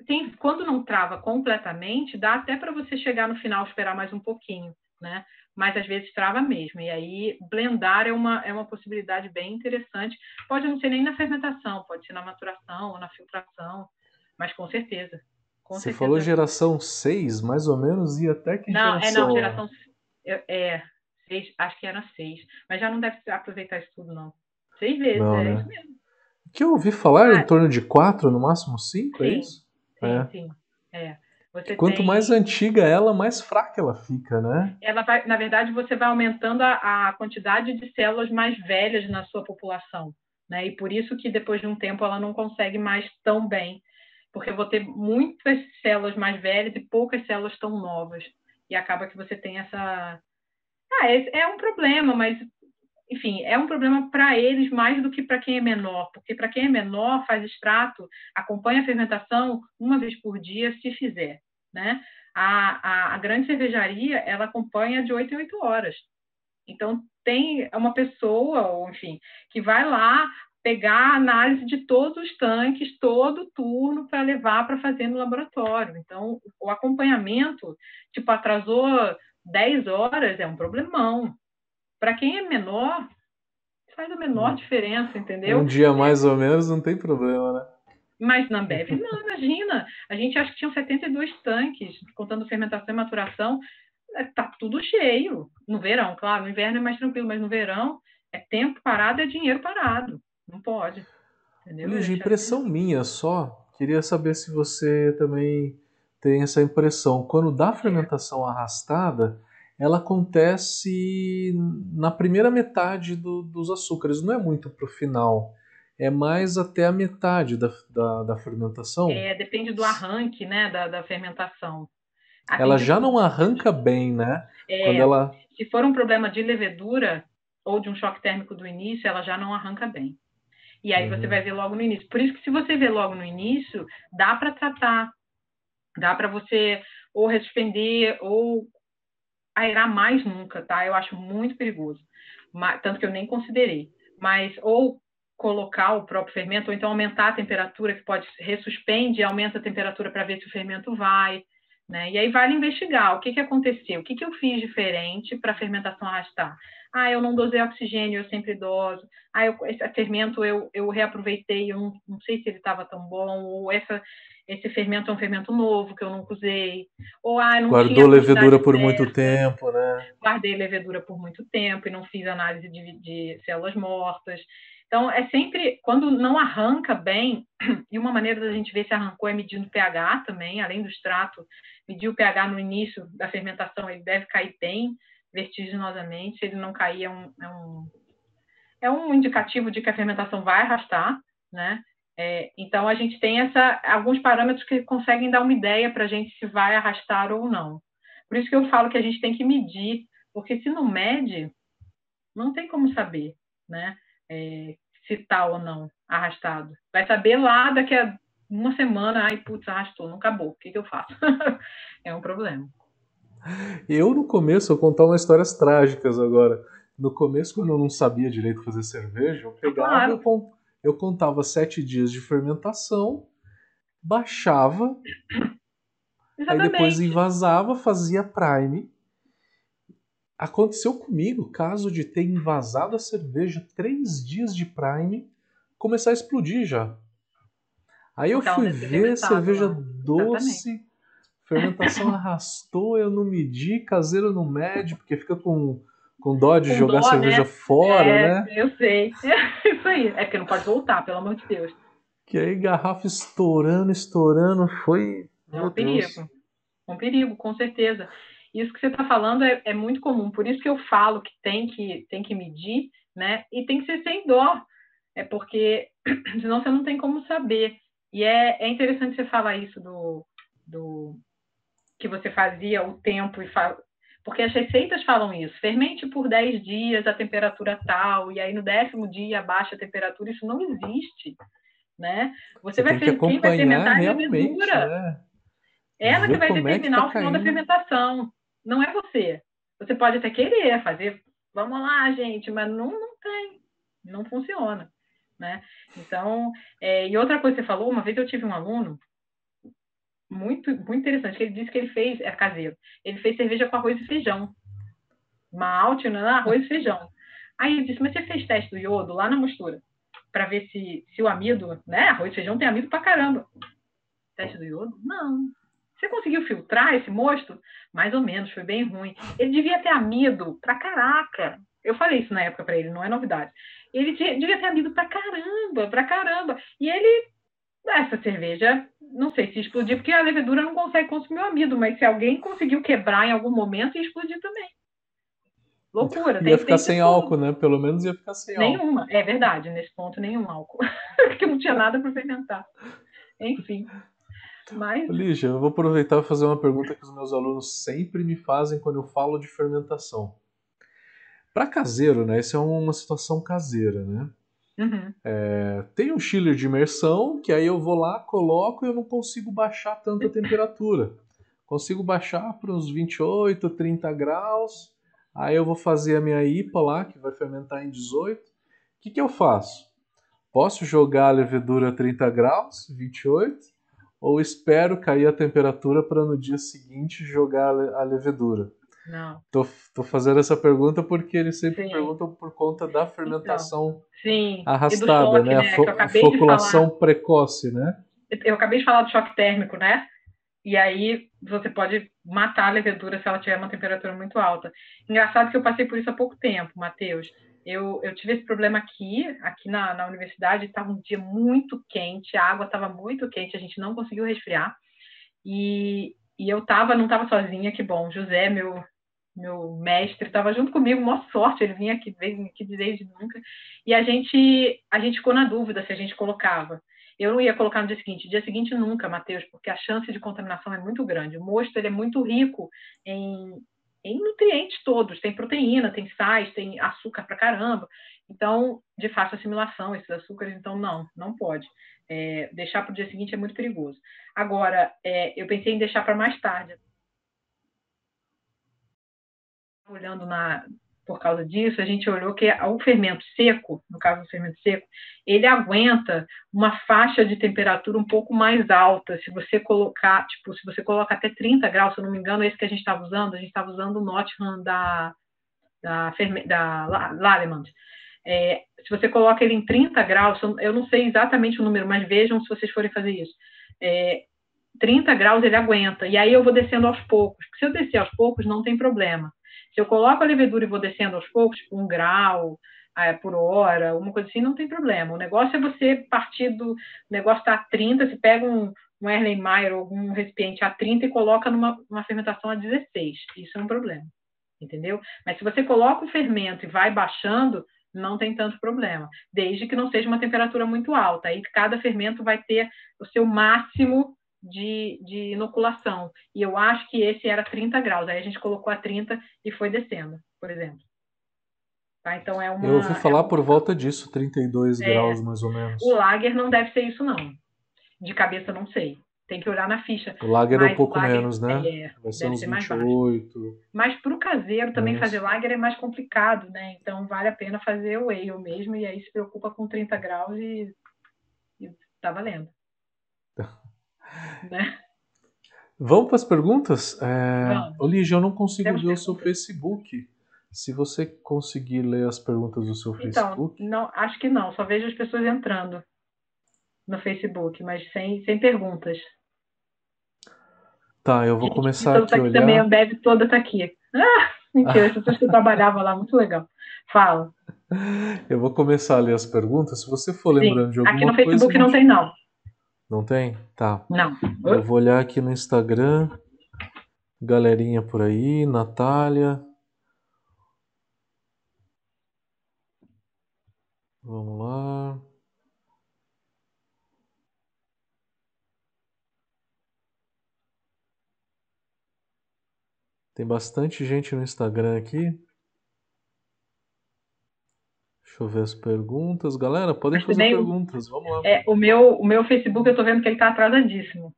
tem, quando não trava completamente, dá até para você chegar no final esperar mais um pouquinho, né? Mas às vezes trava mesmo. E aí blendar é uma, é uma possibilidade bem interessante. Pode não ser nem na fermentação, pode ser na maturação ou na filtração, mas com certeza. Com Você certeza. falou geração 6, mais ou menos, e até que não, geração? É, não, geração é, seis, acho que era 6. Mas já não deve aproveitar isso tudo, não. Seis vezes, não, é né? isso mesmo. O que eu ouvi falar ah, em torno de 4, no máximo 5, é isso? Sim, é. sim. É. Você Quanto tem... mais antiga ela, mais fraca ela fica, né? Ela vai, na verdade, você vai aumentando a, a quantidade de células mais velhas na sua população, né? E por isso que depois de um tempo ela não consegue mais tão bem, porque eu vou ter muitas células mais velhas e poucas células tão novas, e acaba que você tem essa ah, é, é um problema, mas enfim, é um problema para eles mais do que para quem é menor, porque para quem é menor, faz extrato, acompanha a fermentação uma vez por dia, se fizer, né? A, a, a grande cervejaria, ela acompanha de 8 em 8 horas. Então, tem uma pessoa, ou enfim, que vai lá pegar a análise de todos os tanques, todo turno, para levar para fazer no laboratório. Então, o acompanhamento, tipo, atrasou 10 horas, é um problemão para quem é menor, faz a menor hum. diferença, entendeu? Um dia mais ou menos não tem problema, né? Mas na Ambev, não, imagina. A gente acha que tinham 72 tanques, contando fermentação e maturação. É, tá tudo cheio. No verão, claro, no inverno é mais tranquilo, mas no verão é tempo parado, é dinheiro parado. Não pode. Entendeu? impressão assim. minha só. Queria saber se você também tem essa impressão. Quando dá fermentação arrastada, ela acontece na primeira metade do, dos açúcares, não é muito para o final, é mais até a metade da, da, da, fermentação. É, depende do arranque né, da, da fermentação. ela já não arranca bem, né? É, Quando ela... Se for um problema de levedura ou de um choque térmico do início, ela já não arranca bem. E aí uhum. você vai ver logo no início. Por isso que se você vê logo no início, dá para tratar. Dá para você ou suspender ou aerar mais nunca, tá? Eu acho muito perigoso. Mas, tanto que eu nem considerei. Mas, ou colocar o próprio fermento, ou então aumentar a temperatura, que pode ressuspende aumenta a temperatura para ver se o fermento vai. Né? E aí vale investigar o que, que aconteceu, o que, que eu fiz diferente para a fermentação arrastar. Ah, eu não dosei oxigênio, eu sempre doso. Ah, eu, esse fermento eu, eu reaproveitei, eu não, não sei se ele estava tão bom, ou essa, esse fermento é um fermento novo que eu nunca usei. Ou, ah, não Guardou levedura por muito tempo, né? Guardei levedura por muito tempo e não fiz análise de, de células mortas. Então, é sempre, quando não arranca bem, e uma maneira da gente ver se arrancou é medindo o pH também, além do extrato, medir o pH no início da fermentação, ele deve cair bem, vertiginosamente. Se ele não cair, é um, é um, é um indicativo de que a fermentação vai arrastar, né? É, então, a gente tem essa, alguns parâmetros que conseguem dar uma ideia para a gente se vai arrastar ou não. Por isso que eu falo que a gente tem que medir, porque se não mede, não tem como saber né, é, se está ou não arrastado. Vai saber lá daqui a uma semana, ai, putz, arrastou, não acabou. O que, que eu faço? é um problema. Eu, no começo, vou contar umas histórias trágicas agora. No começo, quando eu não sabia direito fazer cerveja, eu pegava, claro. Eu, contava sete dias de fermentação, baixava, Exatamente. aí depois invasava, fazia prime. Aconteceu comigo, caso de ter invasado a cerveja três dias de prime, começar a explodir já. Aí eu então, fui ver cerveja né? doce, Exatamente. fermentação arrastou, eu não medi, caseiro não mede, porque fica com, com dó de com jogar dó, cerveja né? fora, é, né? Eu sei. Isso aí. É porque não pode voltar, pelo amor de Deus. Que aí garrafa estourando, estourando, foi. É um perigo. Um perigo, com certeza. Isso que você está falando é, é, muito comum. Por isso que eu falo que tem que, tem que medir, né? E tem que ser sem dó. É porque senão você não tem como saber. E é, é interessante você falar isso do, do que você fazia o tempo e fa... porque as receitas falam isso. Fermente por 10 dias a temperatura tal, e aí no décimo dia abaixa a temperatura, isso não existe. Né? Você, você vai ter quem vai fermentar a levedura. Né? Ela que vai é determinar que tá o final da fermentação. Não é você. Você pode até querer fazer, vamos lá, gente, mas não, não tem. Não funciona né? Então, é, e outra coisa que você falou, uma vez eu tive um aluno muito, muito interessante, que ele disse que ele fez, é caseiro, ele fez cerveja com arroz e feijão. Malte, né? arroz e feijão. Aí ele disse, mas você fez teste do iodo lá na mostura, para ver se, se o amido, né? Arroz e feijão tem amido pra caramba. Teste do iodo? Não. Você conseguiu filtrar esse mosto? Mais ou menos, foi bem ruim. Ele devia ter amido pra caraca. Eu falei isso na época para ele, não é novidade. Ele devia ter amido pra caramba, pra caramba. E ele, essa cerveja, não sei se explodir, porque a levedura não consegue consumir o amido, mas se alguém conseguiu quebrar em algum momento, ia explodir também. Loucura. Ia ficar sem álcool, né? Pelo menos ia ficar sem Nenhuma. álcool. Nenhuma. É verdade, nesse ponto, nenhum álcool. porque não tinha nada para fermentar. Enfim. Mas... Lígia, eu vou aproveitar e fazer uma pergunta que os meus alunos sempre me fazem quando eu falo de fermentação. Para caseiro, né? Isso é uma situação caseira, né? Uhum. É, tem um chiller de imersão que aí eu vou lá, coloco e eu não consigo baixar tanta temperatura. Consigo baixar para uns 28, 30 graus. Aí eu vou fazer a minha IPA lá, que vai fermentar em 18. O que, que eu faço? Posso jogar a levedura a 30 graus, 28, ou espero cair a temperatura para no dia seguinte jogar a levedura? Não. Tô, tô fazendo essa pergunta porque eles sempre sim. perguntam por conta da fermentação então, arrastada, choque, né? né? A, fo foculação precoce, né? Eu acabei de falar do choque térmico, né? E aí você pode matar a levedura se ela tiver uma temperatura muito alta. Engraçado que eu passei por isso há pouco tempo, Matheus. Eu, eu tive esse problema aqui, aqui na, na universidade, estava um dia muito quente, a água estava muito quente, a gente não conseguiu resfriar. E, e eu tava, não estava sozinha, que bom. José, meu, meu mestre, estava junto comigo, maior sorte, ele vinha aqui, veio aqui desde nunca. E a gente, a gente ficou na dúvida se a gente colocava. Eu não ia colocar no dia seguinte. Dia seguinte nunca, Matheus, porque a chance de contaminação é muito grande. O mosto ele é muito rico em, em nutrientes todos. Tem proteína, tem sais, tem açúcar pra caramba. Então, de fácil assimilação, esses açúcares, então não, não pode. É, deixar para o dia seguinte é muito perigoso. Agora, é, eu pensei em deixar para mais tarde olhando na, por causa disso, a gente olhou que o fermento seco, no caso do fermento seco, ele aguenta uma faixa de temperatura um pouco mais alta. Se você colocar, tipo, se você coloca até 30 graus, se eu não me engano, esse que a gente estava usando, a gente estava usando o Nottingham da, da, da. É, se você coloca ele em 30 graus, eu não sei exatamente o número, mas vejam se vocês forem fazer isso. É, 30 graus ele aguenta, e aí eu vou descendo aos poucos. Se eu descer aos poucos, não tem problema. Se eu coloco a levedura e vou descendo aos poucos, tipo um grau é, por hora, uma coisa assim, não tem problema. O negócio é você partir do. O negócio está a 30, você pega um, um Erlenmeyer ou algum recipiente a 30 e coloca numa, numa fermentação a 16. Isso é um problema. entendeu? Mas se você coloca o fermento e vai baixando, não tem tanto problema, desde que não seja uma temperatura muito alta. Aí cada fermento vai ter o seu máximo de, de inoculação. E eu acho que esse era 30 graus. Aí a gente colocou a 30 e foi descendo, por exemplo. Tá? Então é uma. Eu ouvi falar é uma... por volta disso, 32 é, graus mais ou menos. O lager não deve ser isso, não. De cabeça não sei. Tem que olhar na ficha. O lager é um pouco lager, menos, né? É, Vai ser uns ser 28. Mas para o caseiro também Nossa. fazer lager é mais complicado, né? Então vale a pena fazer o ale mesmo e aí se preocupa com 30 graus e, e tá valendo. Né? Vamos para as perguntas? É... Olívia, eu não consigo Temos ver perguntas. o seu Facebook. Se você conseguir ler as perguntas do seu então, Facebook. Não, acho que não, só vejo as pessoas entrando no Facebook, mas sem, sem perguntas. Tá, eu vou começar aqui a olhar. Também a Ambev toda tá aqui. Ah, mentira, as pessoas que trabalhavam lá, muito legal. Fala. Eu vou começar a ler as perguntas. Se você for lembrando Sim. de alguma coisa... Aqui no Facebook coisa, não tem, não. Não tem? Tá. Não. Eu vou olhar aqui no Instagram. Galerinha por aí, Natália. Vamos lá. Tem bastante gente no Instagram aqui. Deixa eu ver as perguntas. Galera, podem fazer nem, perguntas. Vamos lá. É, o, meu, o meu Facebook, eu tô vendo que ele tá atrasadíssimo.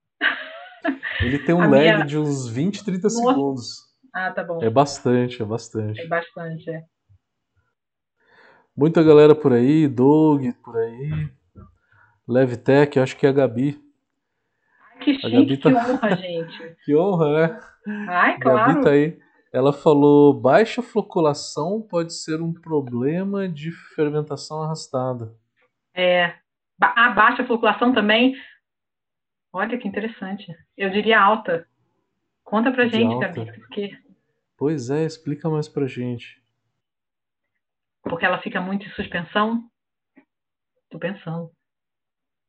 Ele tem um lag minha... de uns 20, 30 Nossa. segundos. Ah, tá bom. É bastante, é bastante. É bastante, é. Muita galera por aí, Doug por aí, Levtech, acho que é a Gabi. Que chique, Gabi tá... que honra, gente. que honra, né? Ai, claro. Gabi tá aí. Ela falou: baixa floculação pode ser um problema de fermentação arrastada. É. A baixa floculação também. Olha que interessante. Eu diria alta. Conta pra de gente, alta. Gabi, porque. Pois é, explica mais pra gente. Porque ela fica muito em suspensão? Tô pensando.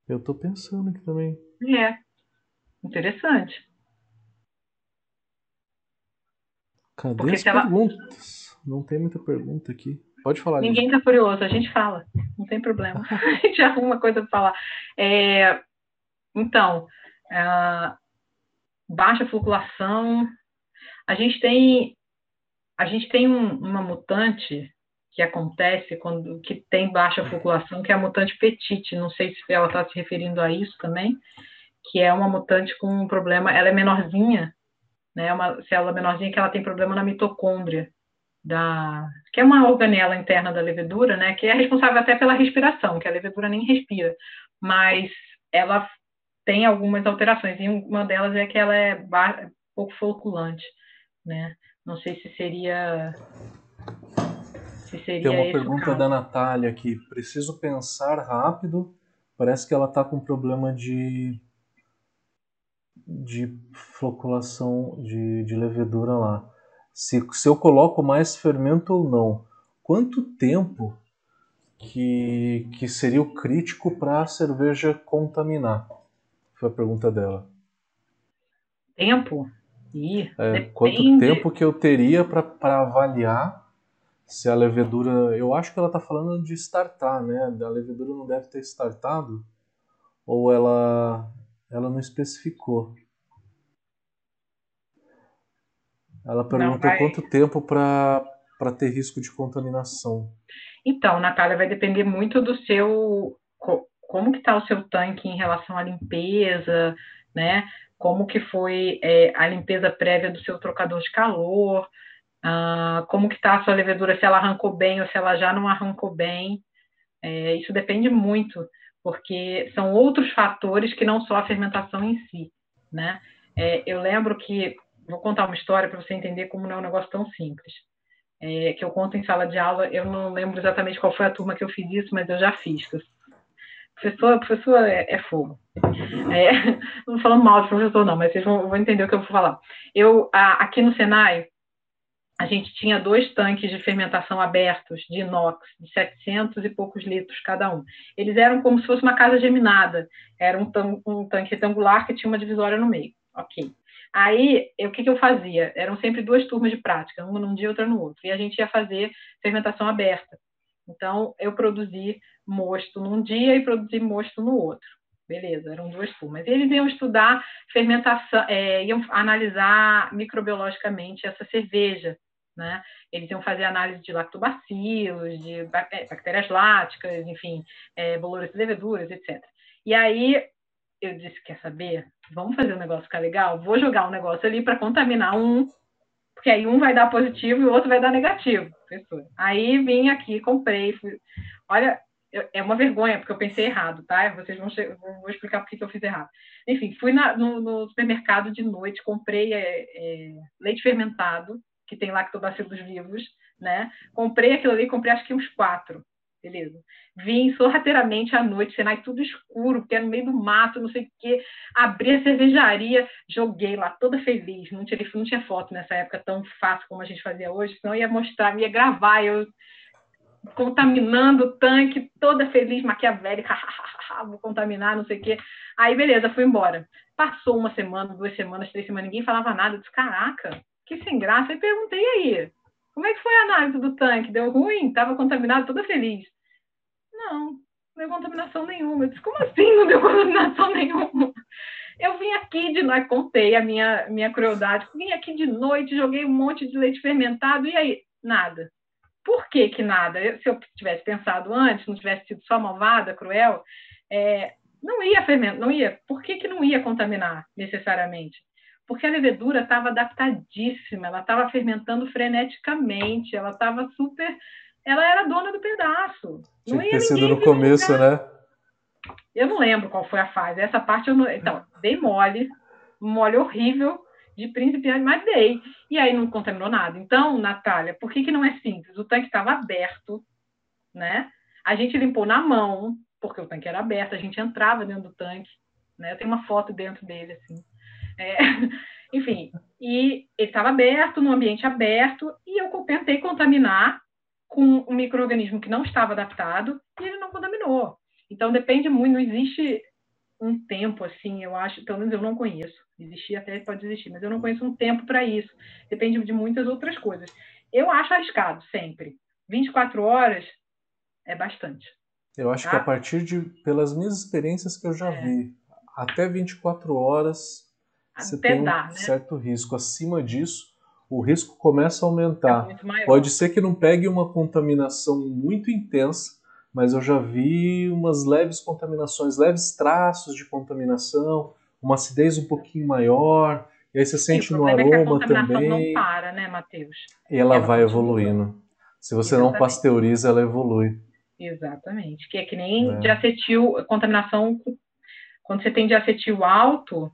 Eu tô pensando aqui também. É. Interessante. Cadê Porque as perguntas? Ela... Não tem muita pergunta aqui. Pode falar. Ninguém está curioso, a gente fala. Não tem problema. a gente arruma coisa para falar. É... Então, é... baixa floculação. A gente tem, a gente tem um, uma mutante que acontece quando que tem baixa floculação, que é a mutante petite. Não sei se ela está se referindo a isso também, que é uma mutante com um problema. Ela é menorzinha, né? Uma célula menorzinha que ela tem problema na mitocôndria da que é uma organela interna da levedura, né? Que é responsável até pela respiração, que a levedura nem respira, mas ela tem algumas alterações e uma delas é que ela é pouco folculante, né? Não sei se seria tem uma pergunta da Natália aqui. Preciso pensar rápido. Parece que ela está com problema de de floculação de, de levedura lá. Se, se eu coloco mais fermento ou não. Quanto tempo que, que seria o crítico para a cerveja contaminar? Foi a pergunta dela. Tempo? Ih, é, quanto tempo que eu teria para avaliar se a levedura. Eu acho que ela está falando de startar, né? A levedura não deve ter startado, ou ela, ela não especificou. Ela perguntou vai... quanto tempo para ter risco de contaminação. Então, Natália, vai depender muito do seu. Como que está o seu tanque em relação à limpeza, né? Como que foi é, a limpeza prévia do seu trocador de calor, ah, como que está a sua levedura, se ela arrancou bem ou se ela já não arrancou bem. É, isso depende muito, porque são outros fatores que não só a fermentação em si, né? É, eu lembro que, vou contar uma história para você entender como não é um negócio tão simples, é, que eu conto em sala de aula, eu não lembro exatamente qual foi a turma que eu fiz isso, mas eu já fiz. Professor, professor é, é fogo. É, não falando mal de professor não, mas vocês vão, vão, entender o que eu vou falar. Eu, a, aqui no Senai, a gente tinha dois tanques de fermentação abertos, de inox, de 700 e poucos litros cada um. Eles eram como se fosse uma casa geminada. Era um, um tanque retangular que tinha uma divisória no meio. Ok. Aí, o que, que eu fazia? Eram sempre duas turmas de prática, uma num dia outra no outro. E a gente ia fazer fermentação aberta. Então, eu produzi mosto num dia e produzi mosto no outro. Beleza, eram duas turmas. E eles iam estudar fermentação, é, iam analisar microbiologicamente essa cerveja. Né? Eles iam fazer análise de lactobacilos, de é, bactérias láticas, enfim, é, bolores de leveduras, etc. E aí eu disse, quer saber? Vamos fazer um negócio ficar legal? Vou jogar um negócio ali para contaminar um, porque aí um vai dar positivo e o outro vai dar negativo. Aí vim aqui, comprei, fui... olha, é uma vergonha, porque eu pensei errado, tá? Vocês vão explicar por que eu fiz errado. Enfim, fui na, no, no, supermercado de noite, comprei é, é, leite fermentado, que tem lactobacilos vivos, né? Comprei aquilo ali, comprei acho que uns quatro. Beleza. Vim sorrateiramente à noite, Senai tudo escuro, porque era no meio do mato, não sei o quê. Abri a cervejaria, joguei lá toda feliz. Não tinha, não tinha foto nessa época tão fácil como a gente fazia hoje, senão ia mostrar, ia gravar, eu contaminando o tanque, toda feliz, maquiavélica, vou contaminar, não sei o quê. Aí, beleza, fui embora. Passou uma semana, duas semanas, três semanas, ninguém falava nada. Eu disse, caraca, que sem graça. Aí perguntei aí, como é que foi a análise do tanque? Deu ruim? Estava contaminado, toda feliz. Não, não deu contaminação nenhuma. Eu disse, como assim não deu contaminação nenhuma? Eu vim aqui de noite, contei a minha, minha crueldade, vim aqui de noite, joguei um monte de leite fermentado, e aí? Nada. Por que, que nada? Se eu tivesse pensado antes, não tivesse sido só malvada, cruel, é, não ia fermentar, não ia. Por que, que não ia contaminar necessariamente? Porque a levedura estava adaptadíssima, ela estava fermentando freneticamente, ela estava super. Ela era dona do pedaço. Tinha não ia que ter sido no começo, né? Eu não lembro qual foi a fase. Essa parte eu não. Então, dei mole, mole horrível, de principiante, mas dei. E aí não contaminou nada. Então, Natália, por que, que não é simples? O tanque estava aberto, né? A gente limpou na mão, porque o tanque era aberto, a gente entrava dentro do tanque, né? Eu tenho uma foto dentro dele, assim. É, enfim, e ele estava aberto, no ambiente aberto, e eu tentei contaminar com um microorganismo que não estava adaptado e ele não contaminou. Então depende muito, não existe um tempo assim, eu acho, pelo menos eu não conheço. Existir até pode existir, mas eu não conheço um tempo para isso. Depende de muitas outras coisas. Eu acho arriscado sempre. 24 horas é bastante. Eu acho tá? que a partir de pelas minhas experiências que eu já é. vi, até 24 horas até você tem um né? certo risco. Acima disso, o risco começa a aumentar. É Pode ser que não pegue uma contaminação muito intensa, mas eu já vi umas leves contaminações, leves traços de contaminação, uma acidez um pouquinho maior, e aí você sente no aroma é que a também. não para, né, Matheus? E ela, ela vai continua. evoluindo. Se você Exatamente. não pasteuriza, ela evolui. Exatamente. Que é que nem é. de acetil, contaminação. Quando você tem de acetil alto,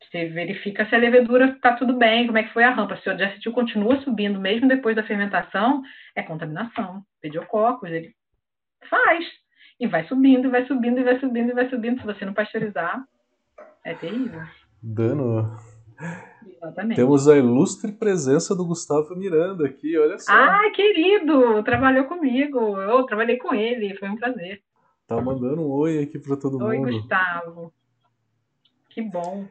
você verifica se a levedura está tudo bem, como é que foi a rampa. Se o de acetil continua subindo mesmo depois da fermentação, é contaminação. Pediococcus, ele Faz. E vai subindo, vai subindo, e vai subindo, e vai subindo. Se você não pasteurizar, é terrível. Dano. Exatamente. Temos a ilustre presença do Gustavo Miranda aqui, olha só. Ah, querido! Trabalhou comigo. Eu trabalhei com ele, foi um prazer. Tá mandando um oi aqui para todo oi, mundo. Oi, Gustavo. Que bom.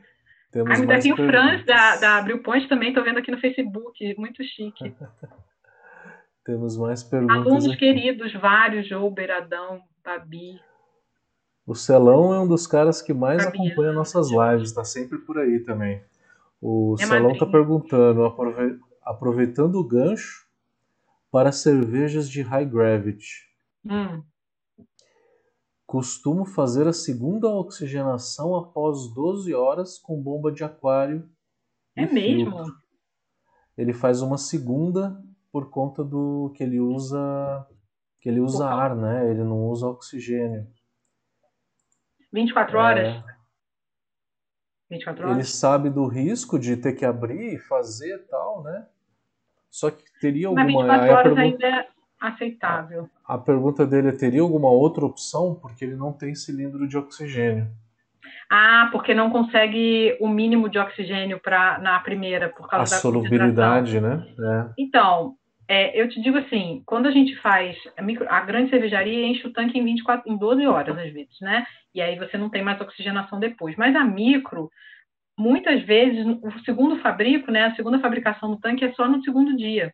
Temos ah, mais tem o Franz da, da Abril Ponte também, tô vendo aqui no Facebook. Muito chique. Temos mais perguntas. Alunos aqui. queridos, vários, João, Beiradão, Babi. O Celão é um dos caras que mais acompanha nossas lives, está sempre por aí também. O é Celão está perguntando, aproveitando o gancho para cervejas de high gravity. Hum. Costumo fazer a segunda oxigenação após 12 horas com bomba de aquário. É mesmo? Filtro. Ele faz uma segunda por conta do que ele usa que ele usa ar, né? Ele não usa oxigênio. 24 horas? É, 24 horas? Ele sabe do risco de ter que abrir e fazer e tal, né? Só que teria alguma... Mas 24 horas pergunta... ainda é aceitável. A, a pergunta dele é, teria alguma outra opção? Porque ele não tem cilindro de oxigênio. Ah, porque não consegue o mínimo de oxigênio para na primeira, por causa a da solubilidade, né? É. Então, é, eu te digo assim, quando a gente faz a, micro, a, grande cervejaria enche o tanque em 24, em 12 horas às vezes, né? E aí você não tem mais oxigenação depois. Mas a micro, muitas vezes, o segundo fabrico, né, a segunda fabricação do tanque é só no segundo dia.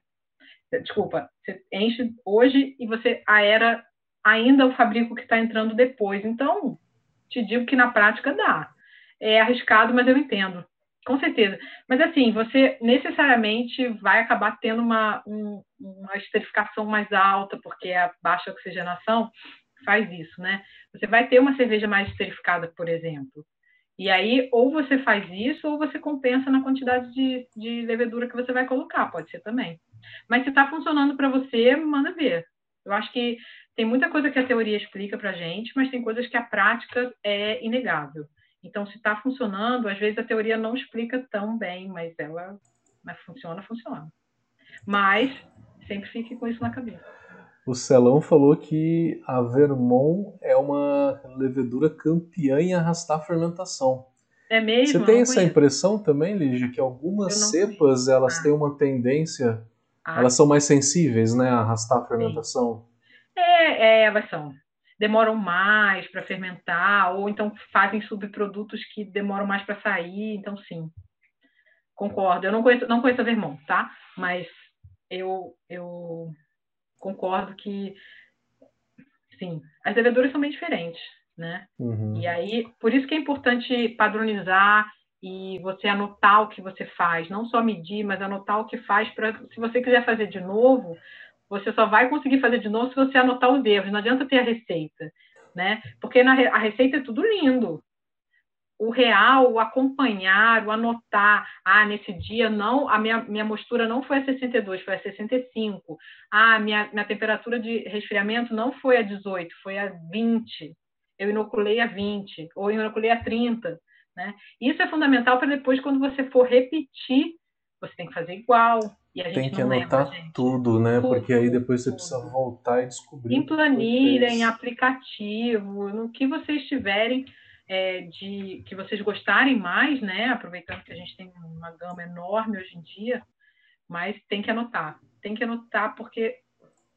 Desculpa, você enche hoje e você aera ainda o fabrico que está entrando depois. Então, te digo que na prática dá. É arriscado, mas eu entendo. Com certeza. Mas assim, você necessariamente vai acabar tendo uma, um, uma esterificação mais alta, porque a baixa oxigenação faz isso, né? Você vai ter uma cerveja mais esterificada, por exemplo. E aí, ou você faz isso, ou você compensa na quantidade de, de levedura que você vai colocar, pode ser também. Mas se está funcionando para você, manda ver. Eu acho que tem muita coisa que a teoria explica para a gente, mas tem coisas que a prática é inegável. Então, se está funcionando, às vezes a teoria não explica tão bem, mas ela mas funciona, funciona. Mas sempre fique com isso na cabeça. O Celão falou que a Vermont é uma levedura campeã em arrastar a fermentação. É mesmo? Você tem essa conheço. impressão também, Lígia, que algumas cepas conheço. elas ah. têm uma tendência, ah. elas são mais sensíveis, né, a arrastar a fermentação? É, é, elas são. Demoram mais para fermentar, ou então fazem subprodutos que demoram mais para sair, então sim. Concordo. Eu não conheço, não conheço a Vermont, tá? Mas eu, eu concordo que, sim, as leveduras são bem diferentes, né? Uhum. E aí, por isso que é importante padronizar e você anotar o que você faz, não só medir, mas anotar o que faz para, se você quiser fazer de novo, você só vai conseguir fazer de novo se você anotar os erros. Não adianta ter a receita, né? Porque na, a receita é tudo lindo, o real, o acompanhar, o anotar, ah, nesse dia não, a minha, minha mostura não foi a 62, foi a 65. Ah, minha, minha temperatura de resfriamento não foi a 18, foi a 20. Eu inoculei a 20, ou inoculei a 30. Né? Isso é fundamental para depois, quando você for repetir, você tem que fazer igual. E a gente tem que anotar lembra, tudo, né? Tudo, Porque aí depois você tudo. precisa voltar e descobrir. Em planilha, em aplicativo, no que vocês tiverem é, de que vocês gostarem mais, né? Aproveitando que a gente tem uma gama enorme hoje em dia, mas tem que anotar, tem que anotar porque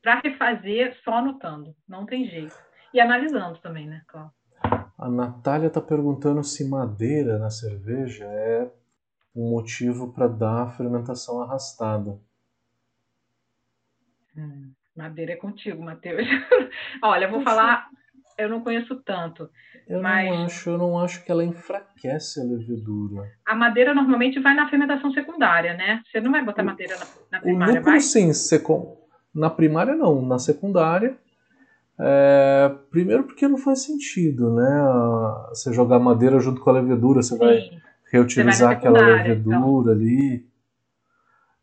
para refazer só anotando, não tem jeito e analisando também, né? Claro. A Natália está perguntando se madeira na cerveja é um motivo para dar a fermentação arrastada. Hum, madeira é contigo, Matheus. Olha, eu vou falar eu não conheço tanto. Eu mas... não acho, eu não acho que ela enfraquece a levedura. A madeira normalmente vai na fermentação secundária, né? Você não vai botar madeira na, na primária, o lúpulo, vai? sim, na primária não, na secundária. É... Primeiro porque não faz sentido, né? Você jogar madeira junto com a levedura, você sim. vai reutilizar você vai aquela levedura então. ali.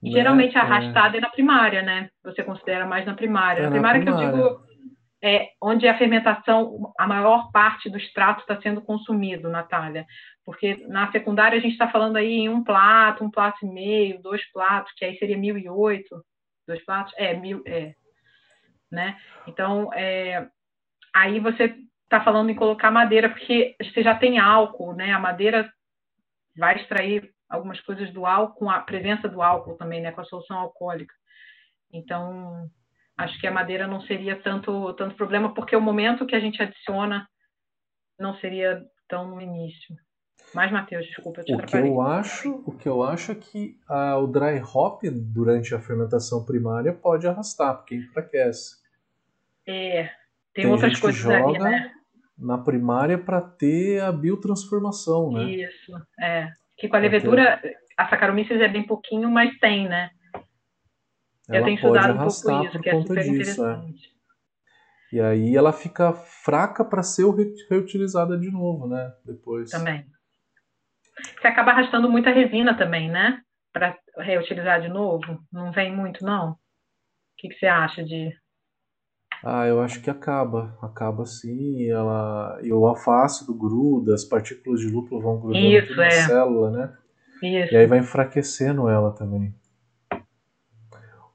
Né? Geralmente a é. arrastada é... é na primária, né? Você considera mais na primária. É na primária, primária que eu digo é, onde a fermentação, a maior parte do extrato está sendo consumido, Natália. Porque na secundária a gente está falando aí em um plato, um plato e meio, dois platos, que aí seria mil e oito, dois platos, é, mil, é, né? Então, é, aí você está falando em colocar madeira, porque você já tem álcool, né? A madeira vai extrair algumas coisas do álcool, com a presença do álcool também, né? Com a solução alcoólica. Então, acho que a madeira não seria tanto, tanto problema, porque o momento que a gente adiciona não seria tão no início. Mas, Matheus, desculpa, eu te o que eu acho O que eu acho é que a, o dry hop, durante a fermentação primária, pode arrastar, porque enfraquece. É, tem, tem outras coisas joga ali, né? na primária para ter a biotransformação, né? Isso, é. Que com a levedura, a Saccharomyces é bem pouquinho, mas tem, né? Ela eu tenho estudado um pouco isso, que é super disso, é. interessante. É. E aí ela fica fraca para ser reutilizada de novo, né? Depois. Também. Você acaba arrastando muita resina também, né? Para reutilizar de novo. Não vem muito, não? O que, que você acha de. Ah, eu acho que acaba. Acaba sim. E, ela... e o alfácido gruda, as partículas de lúpulo vão grudando Isso, na é. célula, né? Isso. E aí vai enfraquecendo ela também.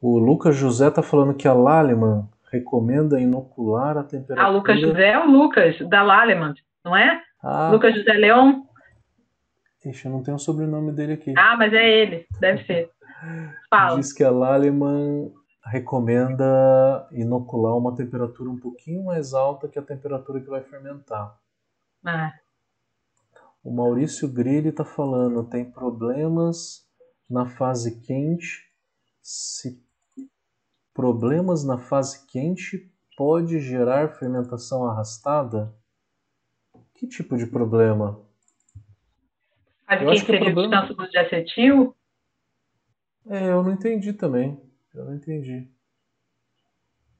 O Lucas José está falando que a Laleman recomenda inocular a temperatura. Ah, Lucas José é o Lucas, da Laleman, não é? Ah. Lucas José Leão? Ixi, eu não tenho o sobrenome dele aqui. Ah, mas é ele, deve ser. Fala. Diz que a Laleman recomenda inocular uma temperatura um pouquinho mais alta que a temperatura que vai fermentar. Ah. O Maurício Grilli está falando, tem problemas na fase quente. Se problemas na fase quente pode gerar fermentação arrastada? Que tipo de problema? Fase quente seria problema... de acetil? É, eu não entendi também. Eu não entendi.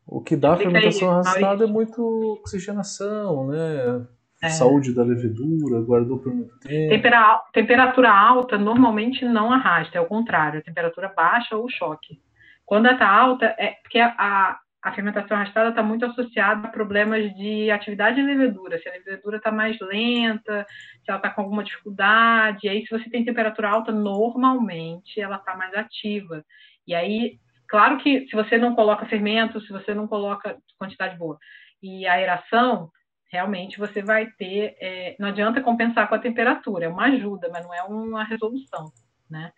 O que dá fermentação arrastada é muito oxigenação, né? É. Saúde da levedura, guardou por muito tempo. Tempera temperatura alta normalmente não arrasta, é o contrário, a temperatura baixa ou choque. Quando ela está alta, é porque a, a fermentação arrastada está muito associada a problemas de atividade de levedura. Se a levedura está mais lenta, se ela está com alguma dificuldade, e aí se você tem temperatura alta, normalmente ela está mais ativa. E aí, claro que se você não coloca fermento, se você não coloca quantidade boa e aeração, realmente você vai ter. É, não adianta compensar com a temperatura, é uma ajuda, mas não é uma resolução, né?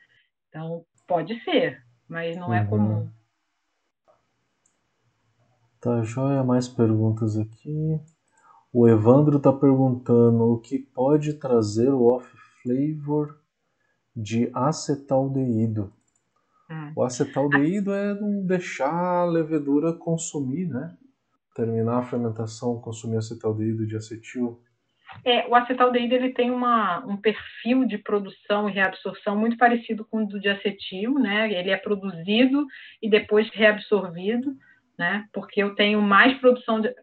Então, pode ser, mas não é uhum. comum. Tá joia, mais perguntas aqui. O Evandro está perguntando o que pode trazer o off-flavor de acetaldeído. Hum. O acetaldeído é não deixar a levedura consumir, né? terminar a fermentação, consumir acetaldeído de acetil? É, o acetaldeído ele tem uma, um perfil de produção e reabsorção muito parecido com o do de acetil, né? Ele é produzido e depois reabsorvido, né? Porque eu tenho mais produção de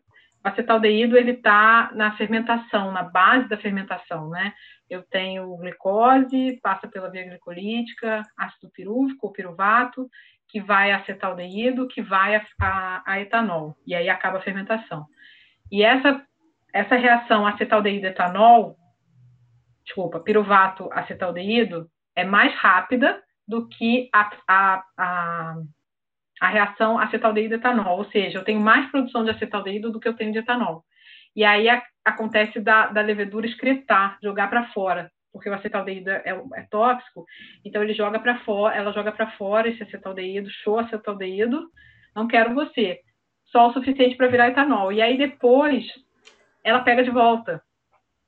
o acetaldeído ele está na fermentação, na base da fermentação, né? Eu tenho glicose, passa pela via glicolítica, ácido pirúvico ou piruvato, que vai a acetaldeído, que vai a, a, a, etanol, e aí acaba a fermentação. E essa, essa reação acetaldeído-etanol, desculpa, piruvato acetaldeído, é mais rápida do que a, a, a, a reação acetaldeído-etanol, ou seja, eu tenho mais produção de acetaldeído do que eu tenho de etanol. E aí a, acontece da, da levedura excretar, jogar para fora porque o acetaldeído é, é tóxico, então ele joga para fora, ela joga para fora esse acetaldeído, show acetaldeído, não quero você. Só o suficiente para virar etanol. E aí depois ela pega de volta,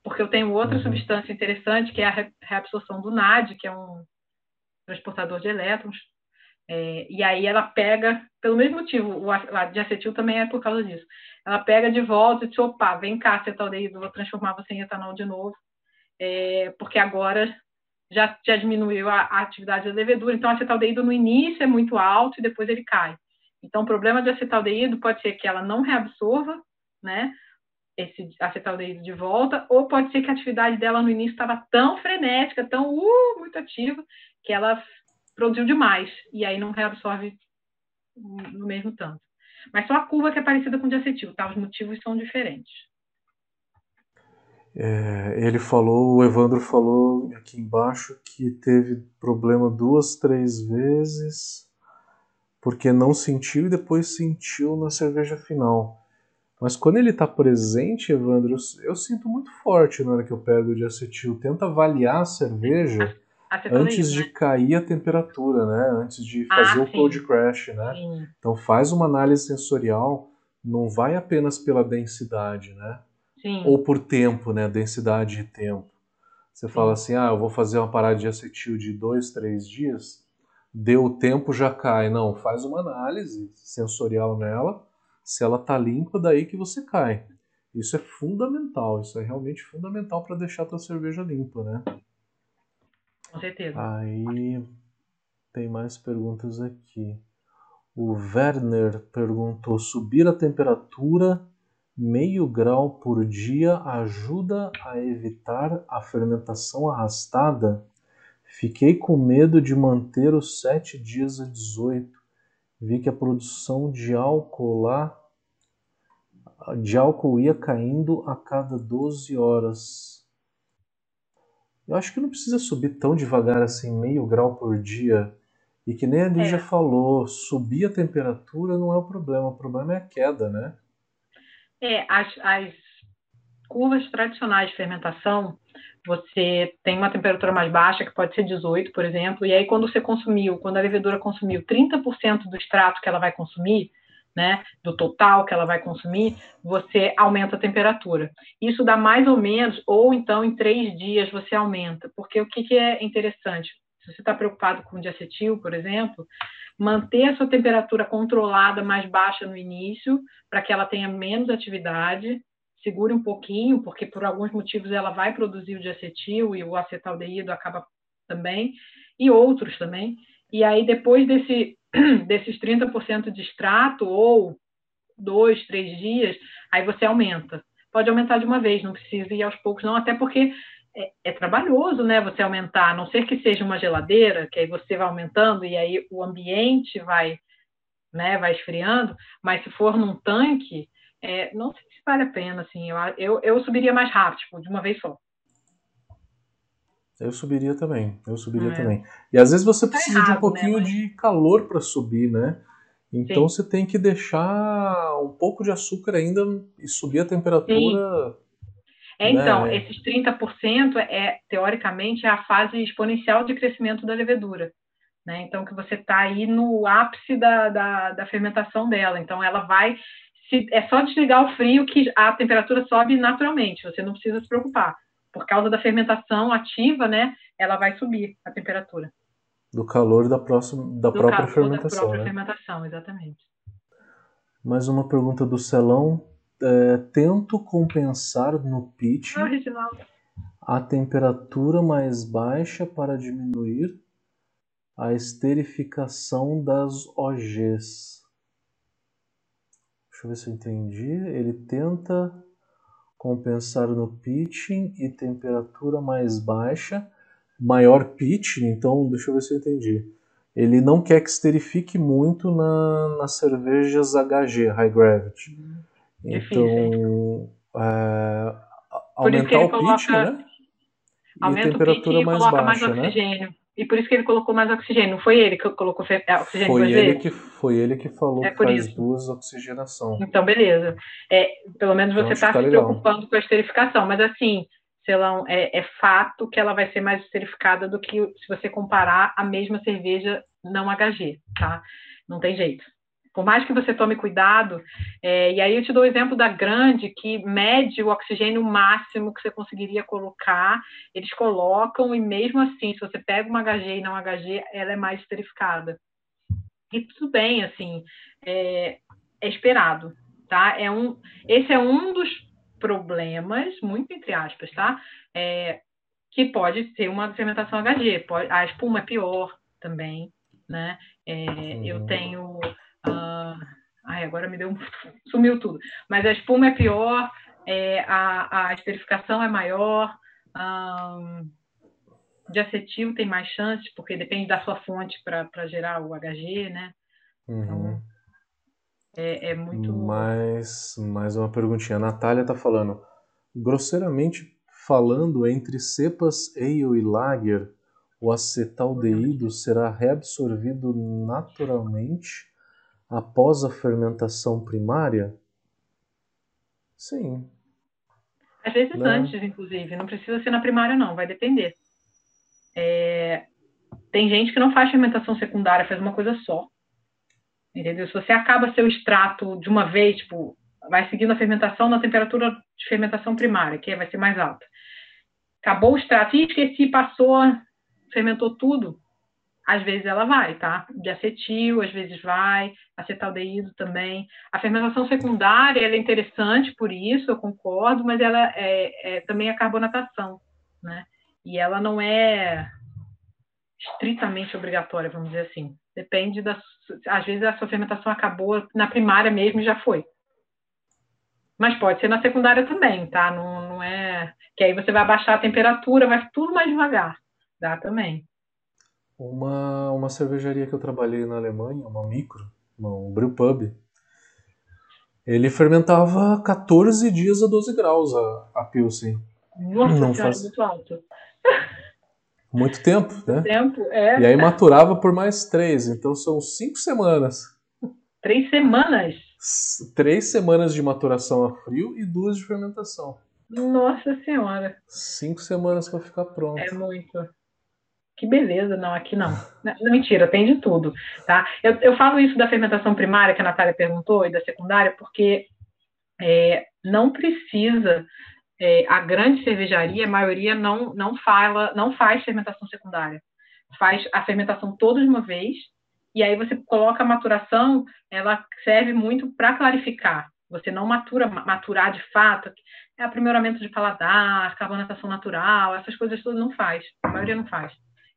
porque eu tenho outra uhum. substância interessante, que é a reabsorção do NAD, que é um transportador de elétrons. É, e aí ela pega, pelo mesmo motivo, o diacetil também é por causa disso. Ela pega de volta e diz, opa, vem cá, acetaldeído, vou transformar você em etanol de novo é, porque agora já, já diminuiu a, a, atividade da levedura. Então, acetaldeído no início é muito alto e depois ele cai. Então, o problema de acetaldeído pode ser que ela não reabsorva, né? Esse acetaldeído de volta, ou pode ser que a atividade dela no início estava tão frenética, tão uh, muito ativa, que ela produziu demais e aí não reabsorve no mesmo tanto. Mas só a curva que é parecida com o de acetil, tá? Os motivos são diferentes. É, ele falou, o Evandro falou aqui embaixo que teve problema duas, três vezes, porque não sentiu e depois sentiu na cerveja final. Mas quando ele está presente, Evandro, eu, eu, sinto muito forte na hora que eu pego de acetil. Tenta avaliar a cerveja antes de né? cair a temperatura, né? Antes de ah, fazer ah, o cold crash, né? Sim. Então faz uma análise sensorial, não vai apenas pela densidade, né? Sim. Ou por tempo, né? Densidade de tempo. Você Sim. fala assim, ah, eu vou fazer uma parada de acetil de dois, três dias, deu o tempo, já cai. Não, faz uma análise sensorial nela, se ela tá limpa, daí que você cai. Isso é fundamental, isso é realmente fundamental para deixar a tua cerveja limpa, né? Com certeza. Aí tem mais perguntas aqui. O Werner perguntou: subir a temperatura meio grau por dia ajuda a evitar a fermentação arrastada? Fiquei com medo de manter os 7 dias a 18. Vi que a produção de álcool lá de álcool ia caindo a cada 12 horas. Eu acho que não precisa subir tão devagar assim, meio grau por dia. E que nem a Lígia é. falou, subir a temperatura não é o problema, o problema é a queda, né? É, as, as curvas tradicionais de fermentação, você tem uma temperatura mais baixa, que pode ser 18, por exemplo, e aí quando você consumiu, quando a levedura consumiu 30% do extrato que ela vai consumir, né, do total que ela vai consumir, você aumenta a temperatura. Isso dá mais ou menos, ou então em três dias você aumenta, porque o que, que é interessante? Se você está preocupado com diacetil, por exemplo, manter a sua temperatura controlada mais baixa no início, para que ela tenha menos atividade, segure um pouquinho, porque por alguns motivos ela vai produzir o diacetil e o acetaldeído acaba também, e outros também. E aí, depois desse, desses 30% de extrato, ou dois, três dias, aí você aumenta. Pode aumentar de uma vez, não precisa ir aos poucos, não, até porque é, é, trabalhoso, né? Você aumentar, a não ser que seja uma geladeira, que aí você vai aumentando e aí o ambiente vai, né, vai esfriando, mas se for num tanque, é, não sei se vale a pena, assim, eu, eu, eu subiria mais rápido, tipo, de uma vez só. Eu subiria também, eu subiria é. também. E às vezes você tá precisa errado, de um né, pouquinho né, de calor para subir, né? Então Sim. você tem que deixar um pouco de açúcar ainda e subir a temperatura. Sim. É, então, né? esses 30% é, teoricamente, é a fase exponencial de crescimento da levedura. Né? Então, que você está aí no ápice da, da, da, fermentação dela. Então, ela vai. Se, é só desligar o frio que a temperatura sobe naturalmente, você não precisa se preocupar por causa da fermentação ativa, né, ela vai subir a temperatura. Do calor da, próxima, da do própria fermentação. Da própria né? fermentação, exatamente. Mais uma pergunta do Celão. É, tento compensar no pitch a temperatura mais baixa para diminuir a esterificação das OGs. Deixa eu ver se eu entendi. Ele tenta compensar no pitching e temperatura mais baixa, maior pitching, então deixa eu ver se eu entendi. Ele não quer que esterifique muito na, nas cervejas HG, High Gravity. Uhum. Então, é, aumentar o pitch, né? E temperatura mais baixa, mais né? oxigênio. E por isso que ele colocou mais oxigênio. Não foi ele que colocou é, oxigênio foi ele que Foi ele que falou é que faz isso. duas oxigenação. Então, beleza. É, pelo menos você está se legal. preocupando com a esterificação. Mas assim, Celão, é, é fato que ela vai ser mais esterificada do que se você comparar a mesma cerveja não HG, tá? Não tem jeito. Por mais que você tome cuidado, é, e aí eu te dou o exemplo da grande, que mede o oxigênio máximo que você conseguiria colocar, eles colocam, e mesmo assim, se você pega uma HG e não HG, ela é mais esterificada. E tudo bem, assim, é, é esperado, tá? É um, esse é um dos problemas, muito entre aspas, tá? É, que pode ser uma fermentação HG, pode, a espuma é pior também, né? É, eu tenho ai, agora me deu um. sumiu tudo. Mas a espuma é pior, é, a, a esterificação é maior, de acetil tem mais chances, porque depende da sua fonte para gerar o HG, né? Uhum. Então, é, é, muito. Mais, mais uma perguntinha. A Natália está falando, grosseiramente falando, entre cepas ale e lager, o acetaldeído será reabsorvido naturalmente após a fermentação primária? Sim. Às vezes né? antes, inclusive. Não precisa ser na primária, não. Vai depender. É... Tem gente que não faz fermentação secundária, faz uma coisa só. Entendeu? Se você acaba seu extrato de uma vez, tipo, vai seguindo a fermentação na temperatura de fermentação primária, que vai ser mais alta. Acabou o extrato, e esqueci, passou, fermentou tudo às vezes ela vai, tá? De acetil, às vezes vai, acetaldeído também. A fermentação secundária é interessante por isso, eu concordo, mas ela é, é, também é carbonatação, né? E ela não é estritamente obrigatória, vamos dizer assim. Depende da. Às vezes a sua fermentação acabou na primária mesmo e já foi. Mas pode ser na secundária também, tá? Não, não é. Que aí você vai baixar a temperatura, vai tudo mais devagar. Dá também. Uma, uma cervejaria que eu trabalhei na Alemanha, uma micro, um brewpub, ele fermentava 14 dias a 12 graus a, a Pilsen. Nossa, não cara, faz... muito alto. Muito tempo, né? Tempo, é. E aí maturava por mais três, então são cinco semanas. Três semanas? Três semanas de maturação a frio e duas de fermentação. Nossa Senhora. Cinco semanas para ficar pronto. É muito. Que beleza, não, aqui não. não. Mentira, tem de tudo, tá? Eu, eu falo isso da fermentação primária, que a Natália perguntou, e da secundária, porque é, não precisa, é, a grande cervejaria, a maioria não, não, fala, não faz fermentação secundária. Faz a fermentação toda de uma vez, e aí você coloca a maturação, ela serve muito para clarificar. Você não matura, maturar de fato, é aprimoramento de paladar, carbonatação natural, essas coisas todas não faz. A maioria não faz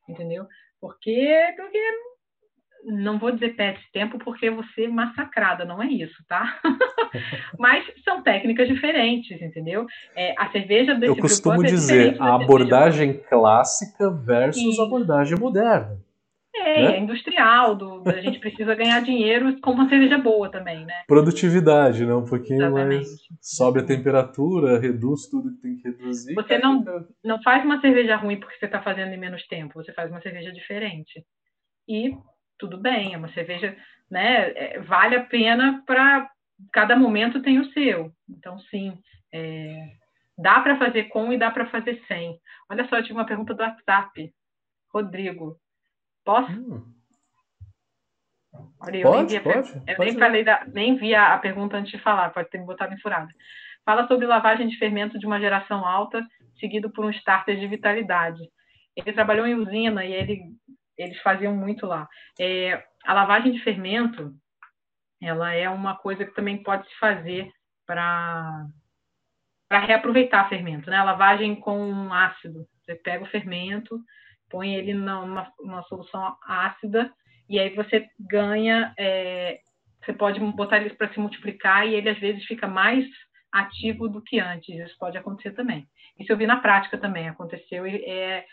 entendeu? Porque, porque não vou dizer perde tempo porque você massacrada, não é isso, tá? Mas são técnicas diferentes, entendeu? É, a cerveja desse Eu costumo é dizer a abordagem clássica versus a abordagem moderna. É, né? é industrial, do, a gente precisa ganhar dinheiro com uma cerveja boa também, né? Produtividade, né? Um pouquinho Exatamente. mais. Sobe a temperatura, reduz tudo que tem que reduzir. Você não, não faz uma cerveja ruim porque você está fazendo em menos tempo, você faz uma cerveja diferente. E tudo bem, é uma cerveja, né? É, vale a pena para. Cada momento tem o seu. Então, sim. É, dá para fazer com e dá para fazer sem. Olha só, eu tive uma pergunta do WhatsApp. Rodrigo, Posso? Hum. Olha, eu pode, nem vi, a, pode, eu nem, falei da, nem vi a, a, pergunta antes de falar, pode ter me botado em furada. Fala sobre lavagem de fermento de uma geração alta, seguido por um starter de vitalidade. Ele trabalhou em usina e ele, eles faziam muito lá. É, a lavagem de fermento, ela é uma coisa que também pode se fazer para para reaproveitar fermento, né? A lavagem com ácido. Você pega o fermento, põe ele numa uma solução ácida e aí você ganha, é, você pode botar ele para se multiplicar e ele às vezes fica mais ativo do que antes. Isso pode acontecer também. Isso eu vi na prática também, aconteceu e é,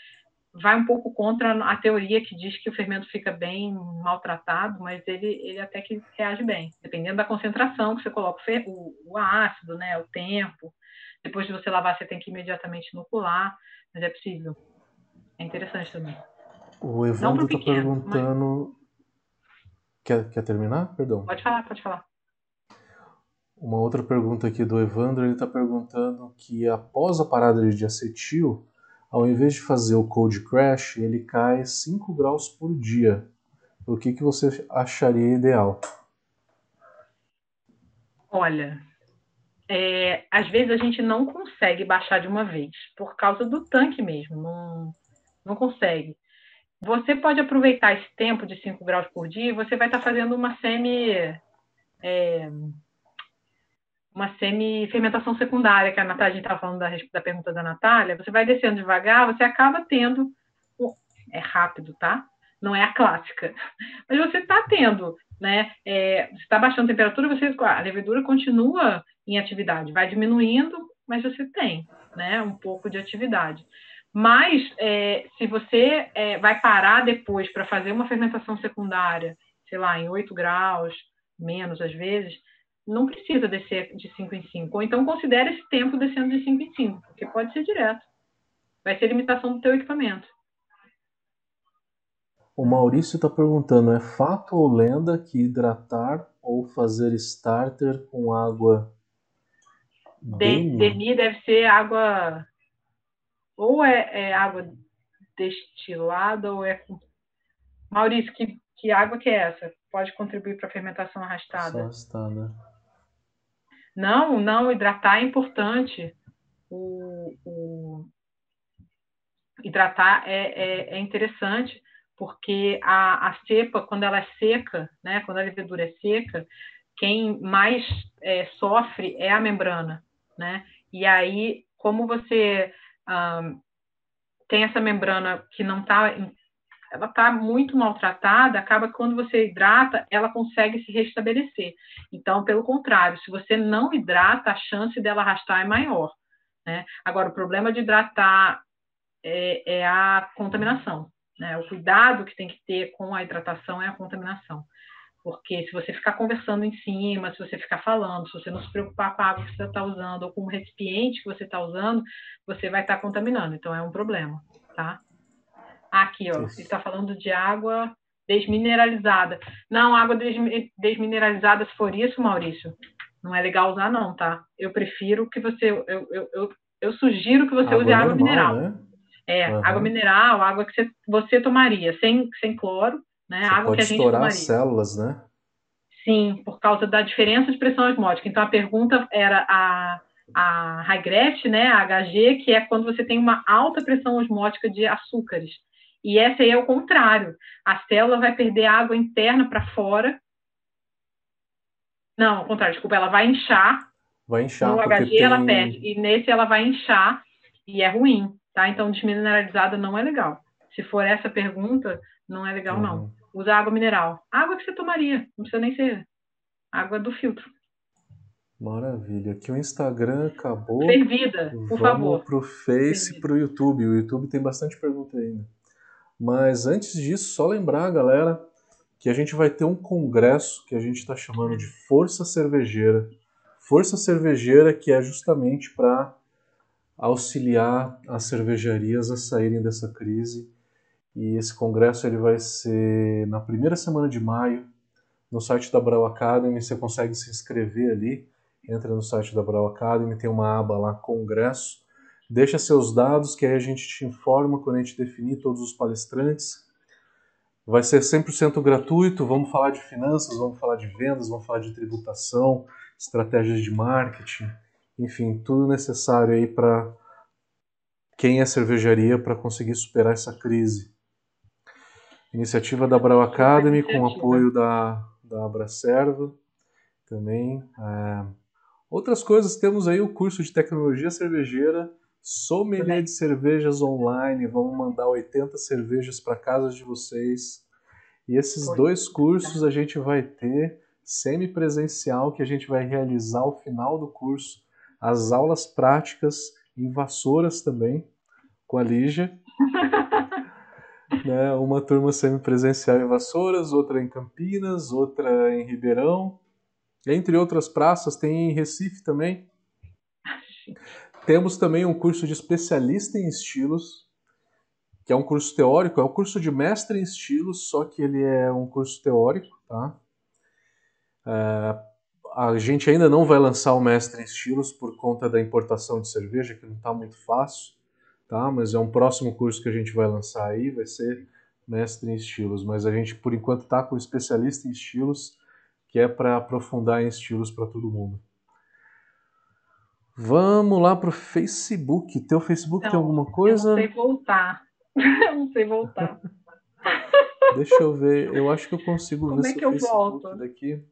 vai um pouco contra a teoria que diz que o fermento fica bem maltratado, mas ele, ele até que reage bem, dependendo da concentração que você coloca o, o ácido, né, o tempo. Depois de você lavar, você tem que imediatamente inocular, mas é possível. É interessante também. O Evandro está perguntando. Mas... Quer, quer terminar? Perdão. Pode falar, pode falar. Uma outra pergunta aqui do Evandro, ele está perguntando que após a parada de acetil, ao invés de fazer o cold crash, ele cai 5 graus por dia. O que, que você acharia ideal? Olha, é, às vezes a gente não consegue baixar de uma vez, por causa do tanque mesmo. Não, não consegue. Você pode aproveitar esse tempo de 5 graus por dia você vai estar fazendo uma semi. É, uma semi-fermentação secundária, que a Natália, estava falando da, da pergunta da Natália, você vai descendo devagar, você acaba tendo. É rápido, tá? Não é a clássica. Mas você está tendo, né? É, você está baixando a temperatura, você, a levedura continua em atividade, vai diminuindo, mas você tem, né? Um pouco de atividade. Mas, é, se você é, vai parar depois para fazer uma fermentação secundária, sei lá, em 8 graus, menos às vezes, não precisa descer de 5 em 5. Ou então considere esse tempo descendo de 5 em 5, porque pode ser direto. Vai ser limitação do teu equipamento. O Maurício está perguntando: é fato ou lenda que hidratar ou fazer starter com água Demi deve ser água ou é, é água destilada ou é. Maurício, que, que água que é essa? Pode contribuir para a fermentação arrastada? arrastada. Não, não, hidratar é importante. O, o... Hidratar é, é, é, interessante, porque a, a cepa, quando ela é seca, né, quando a levedura é seca, quem mais é, sofre é a membrana, né? E aí, como você um, tem essa membrana que não está ela está muito maltratada, acaba que quando você hidrata, ela consegue se restabelecer. Então, pelo contrário, se você não hidrata, a chance dela arrastar é maior. Né? Agora, o problema de hidratar é, é a contaminação. Né? O cuidado que tem que ter com a hidratação é a contaminação. Porque se você ficar conversando em cima, se você ficar falando, se você não se preocupar com a água que você está usando ou com o recipiente que você está usando, você vai estar tá contaminando. Então é um problema, tá? Aqui, ó, ele está falando de água desmineralizada. Não, água desmineralizada, se for isso, Maurício, não é legal usar, não, tá? Eu prefiro que você. Eu, eu, eu, eu sugiro que você água use água normal, mineral. Né? É, uhum. água mineral, água que você, você tomaria, sem, sem cloro, né? Você água pode que a gente estourar as células, né? Sim, por causa da diferença de pressão osmótica. Então, a pergunta era a, a High né, a HG, que é quando você tem uma alta pressão osmótica de açúcares. E essa aí é o contrário. A célula vai perder água interna para fora. Não, ao contrário, desculpa, ela vai inchar. Vai inchar. No HG tem... ela perde. E nesse ela vai inchar e é ruim, tá? Então, desmineralizada não é legal. Se for essa pergunta, não é legal, uhum. não. Usa água mineral. Água que você tomaria, não precisa nem ser água do filtro. Maravilha. Aqui o Instagram acabou. Fervida, por Vamos favor. Vamos pro Face e pro YouTube. O YouTube tem bastante pergunta ainda. Mas antes disso, só lembrar, galera, que a gente vai ter um congresso que a gente está chamando de Força Cervejeira. Força Cervejeira que é justamente para auxiliar as cervejarias a saírem dessa crise. E esse congresso ele vai ser na primeira semana de maio. No site da Brau Academy, você consegue se inscrever ali. Entra no site da Brau Academy, tem uma aba lá, Congresso Deixa seus dados que aí a gente te informa quando a gente definir todos os palestrantes. Vai ser 100% gratuito, vamos falar de finanças, vamos falar de vendas, vamos falar de tributação, estratégias de marketing, enfim, tudo necessário aí para quem é cervejaria para conseguir superar essa crise. Iniciativa da Brau Academy com apoio da, da Abracerva também. É... Outras coisas, temos aí o curso de tecnologia cervejeira Sommelier de cervejas online, vamos mandar 80 cervejas para casa de vocês. E esses dois cursos a gente vai ter semipresencial que a gente vai realizar ao final do curso, as aulas práticas em Vassouras também, com a Lígia. né? Uma turma semipresencial em Vassouras, outra em Campinas, outra em Ribeirão, entre outras praças, tem em Recife também. Temos também um curso de especialista em estilos, que é um curso teórico, é um curso de mestre em estilos, só que ele é um curso teórico, tá? É, a gente ainda não vai lançar o mestre em estilos por conta da importação de cerveja, que não está muito fácil, tá? Mas é um próximo curso que a gente vai lançar aí, vai ser mestre em estilos. Mas a gente, por enquanto, está com o especialista em estilos, que é para aprofundar em estilos para todo mundo. Vamos lá pro Facebook. Teu Facebook não, tem alguma coisa? Eu não sei voltar. eu não sei voltar. Deixa eu ver. Eu acho que eu consigo Como ver é que eu Facebook volto? daqui.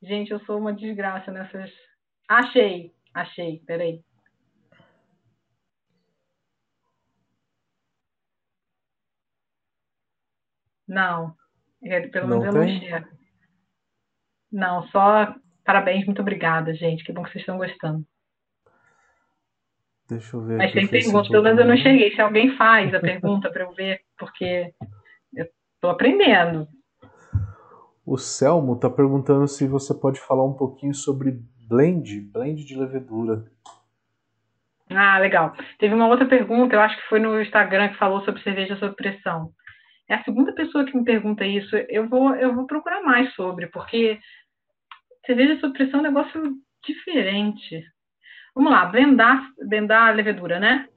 Gente, eu sou uma desgraça nessas. Achei, achei. Peraí. Não. É, pelo menos não eu não só parabéns, muito obrigada, gente. Que bom que vocês estão gostando. Deixa eu ver. Mas tem perguntas, pelo menos eu não cheguei. Se alguém faz a pergunta para eu ver, porque eu estou aprendendo. O Selmo está perguntando se você pode falar um pouquinho sobre blend, blend de levedura. Ah, legal. Teve uma outra pergunta, eu acho que foi no Instagram que falou sobre cerveja sob pressão. É a segunda pessoa que me pergunta isso. Eu vou, eu vou procurar mais sobre, porque cerveja sob pressão é um negócio diferente. Vamos lá, blendar, blendar a levedura, né?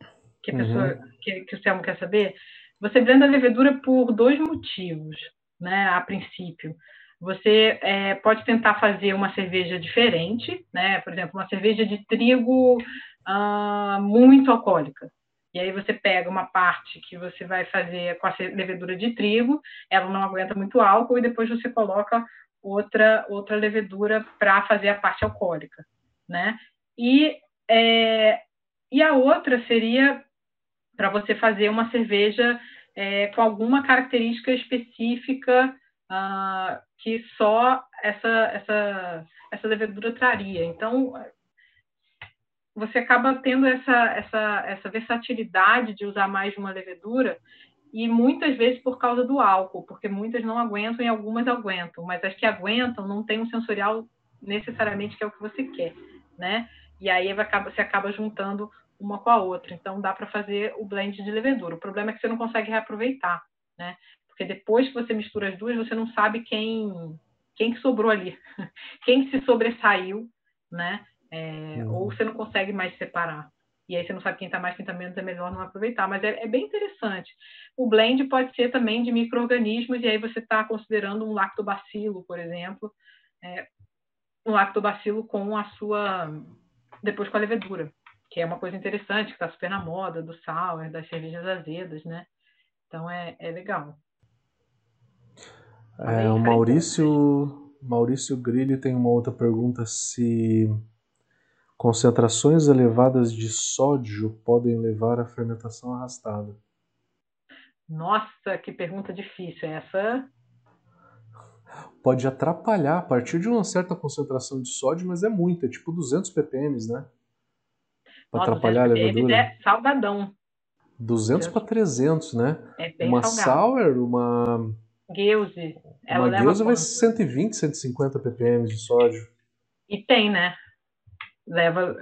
Que, a pessoa, uhum. que, que o Selmo quer saber. Você blenda a levedura por dois motivos, né? A princípio. Você é, pode tentar fazer uma cerveja diferente, né? Por exemplo, uma cerveja de trigo uh, muito alcoólica. E aí você pega uma parte que você vai fazer com a levedura de trigo, ela não aguenta muito álcool, e depois você coloca outra, outra levedura para fazer a parte alcoólica, né? E é, e a outra seria para você fazer uma cerveja é, com alguma característica específica uh, que só essa, essa, essa levedura traria. Então, você acaba tendo essa, essa, essa versatilidade de usar mais de uma levedura e muitas vezes por causa do álcool, porque muitas não aguentam e algumas aguentam, mas as que aguentam não têm um sensorial necessariamente que é o que você quer, né? e aí você acaba juntando uma com a outra. Então dá para fazer o blend de levedura. O problema é que você não consegue reaproveitar, né? Porque depois que você mistura as duas, você não sabe quem quem que sobrou ali, quem se sobressaiu, né? É, uhum. Ou você não consegue mais separar. e aí você não sabe quem está mais, quem está menos, é melhor não aproveitar. Mas é, é, bem interessante. O blend pode ser também de micro-organismos, e aí você está considerando um lactobacilo, por exemplo, é, um lactobacilo com a sua. depois com a levedura, que é uma coisa interessante, que está super na moda, do sour, das cervejas azedas, né? Então é, é legal. É, o Maurício, Maurício Grilli tem uma outra pergunta se Concentrações elevadas de sódio podem levar à fermentação arrastada. Nossa, que pergunta difícil essa. Pode atrapalhar a partir de uma certa concentração de sódio, mas é muito, é tipo 200 ppm, né? Para atrapalhar a levedura. É salgadão. 200 para 300, né? É bem uma salgado. sour, uma Gueuze. Uma Gueuze vai 120, 150 ppm de sódio. E tem, né? Leva.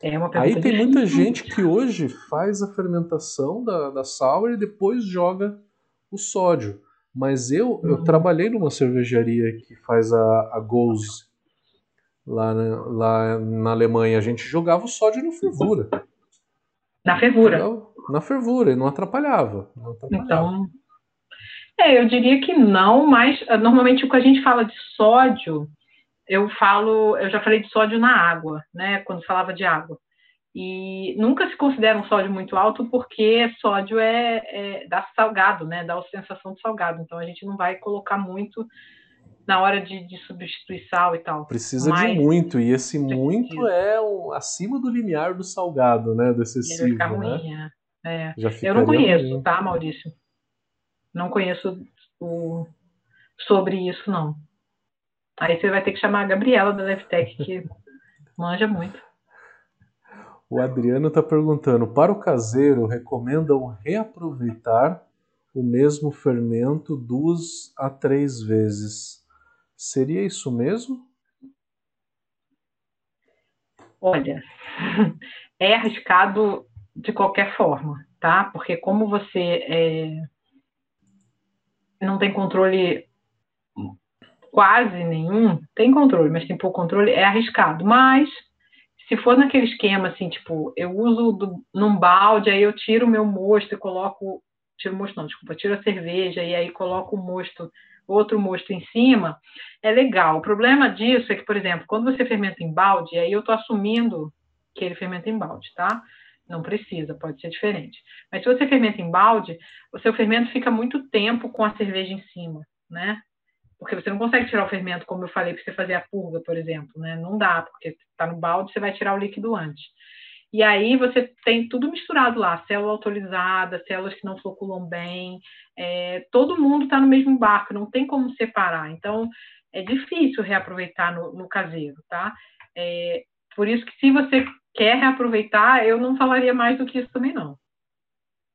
É uma Aí tem difícil. muita gente que hoje faz a fermentação da, da sour e depois joga o sódio. Mas eu, uhum. eu trabalhei numa cervejaria que faz a, a Goose lá na, lá na Alemanha. A gente jogava o sódio na fervura. Na fervura. Na fervura, e não atrapalhava. Não atrapalhava. Então, é, eu diria que não, mas ah, normalmente o que a gente fala de sódio eu falo, eu já falei de sódio na água, né? Quando falava de água. E nunca se considera um sódio muito alto porque sódio é, é dá salgado, né? Dá a sensação de salgado. Então a gente não vai colocar muito na hora de, de substituir sal e tal. Precisa Mas, de muito, e esse muito é acima do limiar do salgado, né? Do excessivo. Ele né? ruim, é. é. Eu não conheço, ruim. tá, Maurício? Não conheço o, sobre isso, não. Aí você vai ter que chamar a Gabriela da Leftec, que manja muito. O Adriano está perguntando: para o caseiro, recomendam reaproveitar o mesmo fermento duas a três vezes. Seria isso mesmo? Olha, é arriscado de qualquer forma, tá? Porque como você é, não tem controle quase nenhum, tem controle, mas tem pouco controle, é arriscado. Mas, se for naquele esquema, assim, tipo, eu uso do, num balde, aí eu tiro o meu mosto e coloco. Tiro o mosto, não, desculpa, tiro a cerveja e aí coloco o mosto, outro mosto em cima, é legal. O problema disso é que, por exemplo, quando você fermenta em balde, aí eu estou assumindo que ele fermenta em balde, tá? Não precisa, pode ser diferente. Mas se você fermenta em balde, o seu fermento fica muito tempo com a cerveja em cima, né? Porque você não consegue tirar o fermento, como eu falei, para você fazer a purga, por exemplo, né? Não dá, porque está no balde, você vai tirar o líquido antes. E aí você tem tudo misturado lá, célula autorizada, células que não floculam bem, é, todo mundo está no mesmo barco, não tem como separar. Então, é difícil reaproveitar no, no caseiro, tá? É, por isso que se você quer reaproveitar, eu não falaria mais do que isso também não.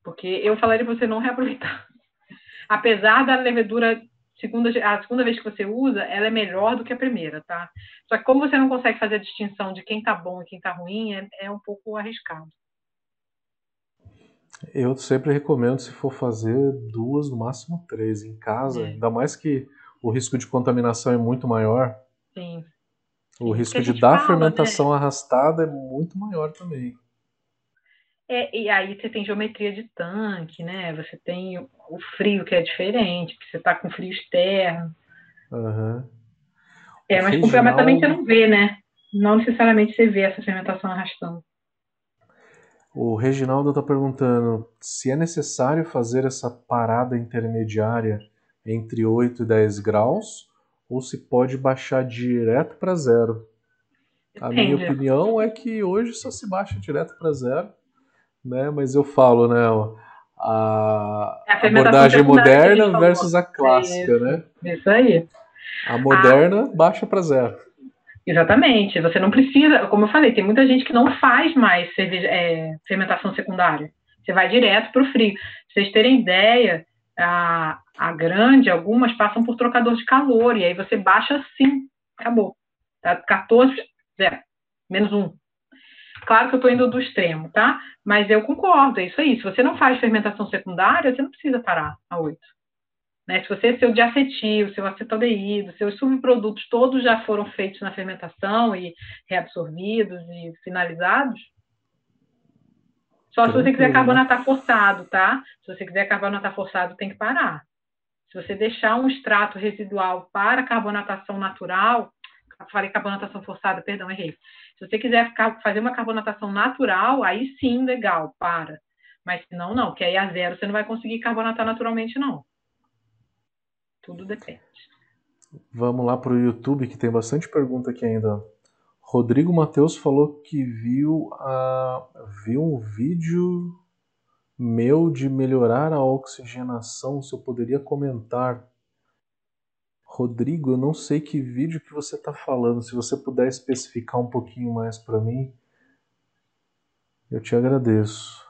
Porque eu falaria para você não reaproveitar. Apesar da levedura segunda, a segunda vez que você usa, ela é melhor do que a primeira, tá? Só que como você não consegue fazer a distinção de quem tá bom e quem tá ruim, é, é um pouco arriscado. Eu sempre recomendo, se for fazer, duas, no máximo três em casa, é. ainda mais que o risco de contaminação é muito maior. Sim. O risco de dar fala, fermentação né? arrastada é muito maior também. É, e aí você tem geometria de tanque, né? Você tem o frio que é diferente, porque você está com frio externo. Uhum. É, mas com fermentação também você não vê, né? Não necessariamente você vê essa fermentação arrastando. O Reginaldo está perguntando se é necessário fazer essa parada intermediária entre 8 e 10 graus ou se pode baixar direto para zero. A minha opinião é que hoje só se baixa direto para zero né? Mas eu falo, né? A, a abordagem moderna versus a clássica, isso, né? Isso aí. A moderna a... baixa para zero. Exatamente. Você não precisa, como eu falei, tem muita gente que não faz mais cerveja, é, fermentação secundária. Você vai direto para o frio. Pra vocês terem ideia, a, a grande, algumas passam por trocador de calor, e aí você baixa assim, acabou. Tá 14, zero, menos um. Claro que eu estou indo do extremo, tá? Mas eu concordo, é isso aí. Se você não faz fermentação secundária, você não precisa parar a 8. Né? Se você, seu diacetil, seu acetaldeído, seus subprodutos todos já foram feitos na fermentação e reabsorvidos e finalizados, Só se você quiser carbonatar forçado, tá? Se você quiser carbonatar forçado, tem que parar. Se você deixar um extrato residual para carbonatação natural, falei carbonatação forçada, perdão, errei. Se você quiser fazer uma carbonatação natural, aí sim, legal, para. Mas se não, não, que aí a zero você não vai conseguir carbonatar naturalmente, não. Tudo depende. Vamos lá para o YouTube, que tem bastante pergunta aqui ainda. Rodrigo Matheus falou que viu, a, viu um vídeo meu de melhorar a oxigenação. Se eu poderia comentar. Rodrigo, eu não sei que vídeo que você está falando. Se você puder especificar um pouquinho mais para mim, eu te agradeço.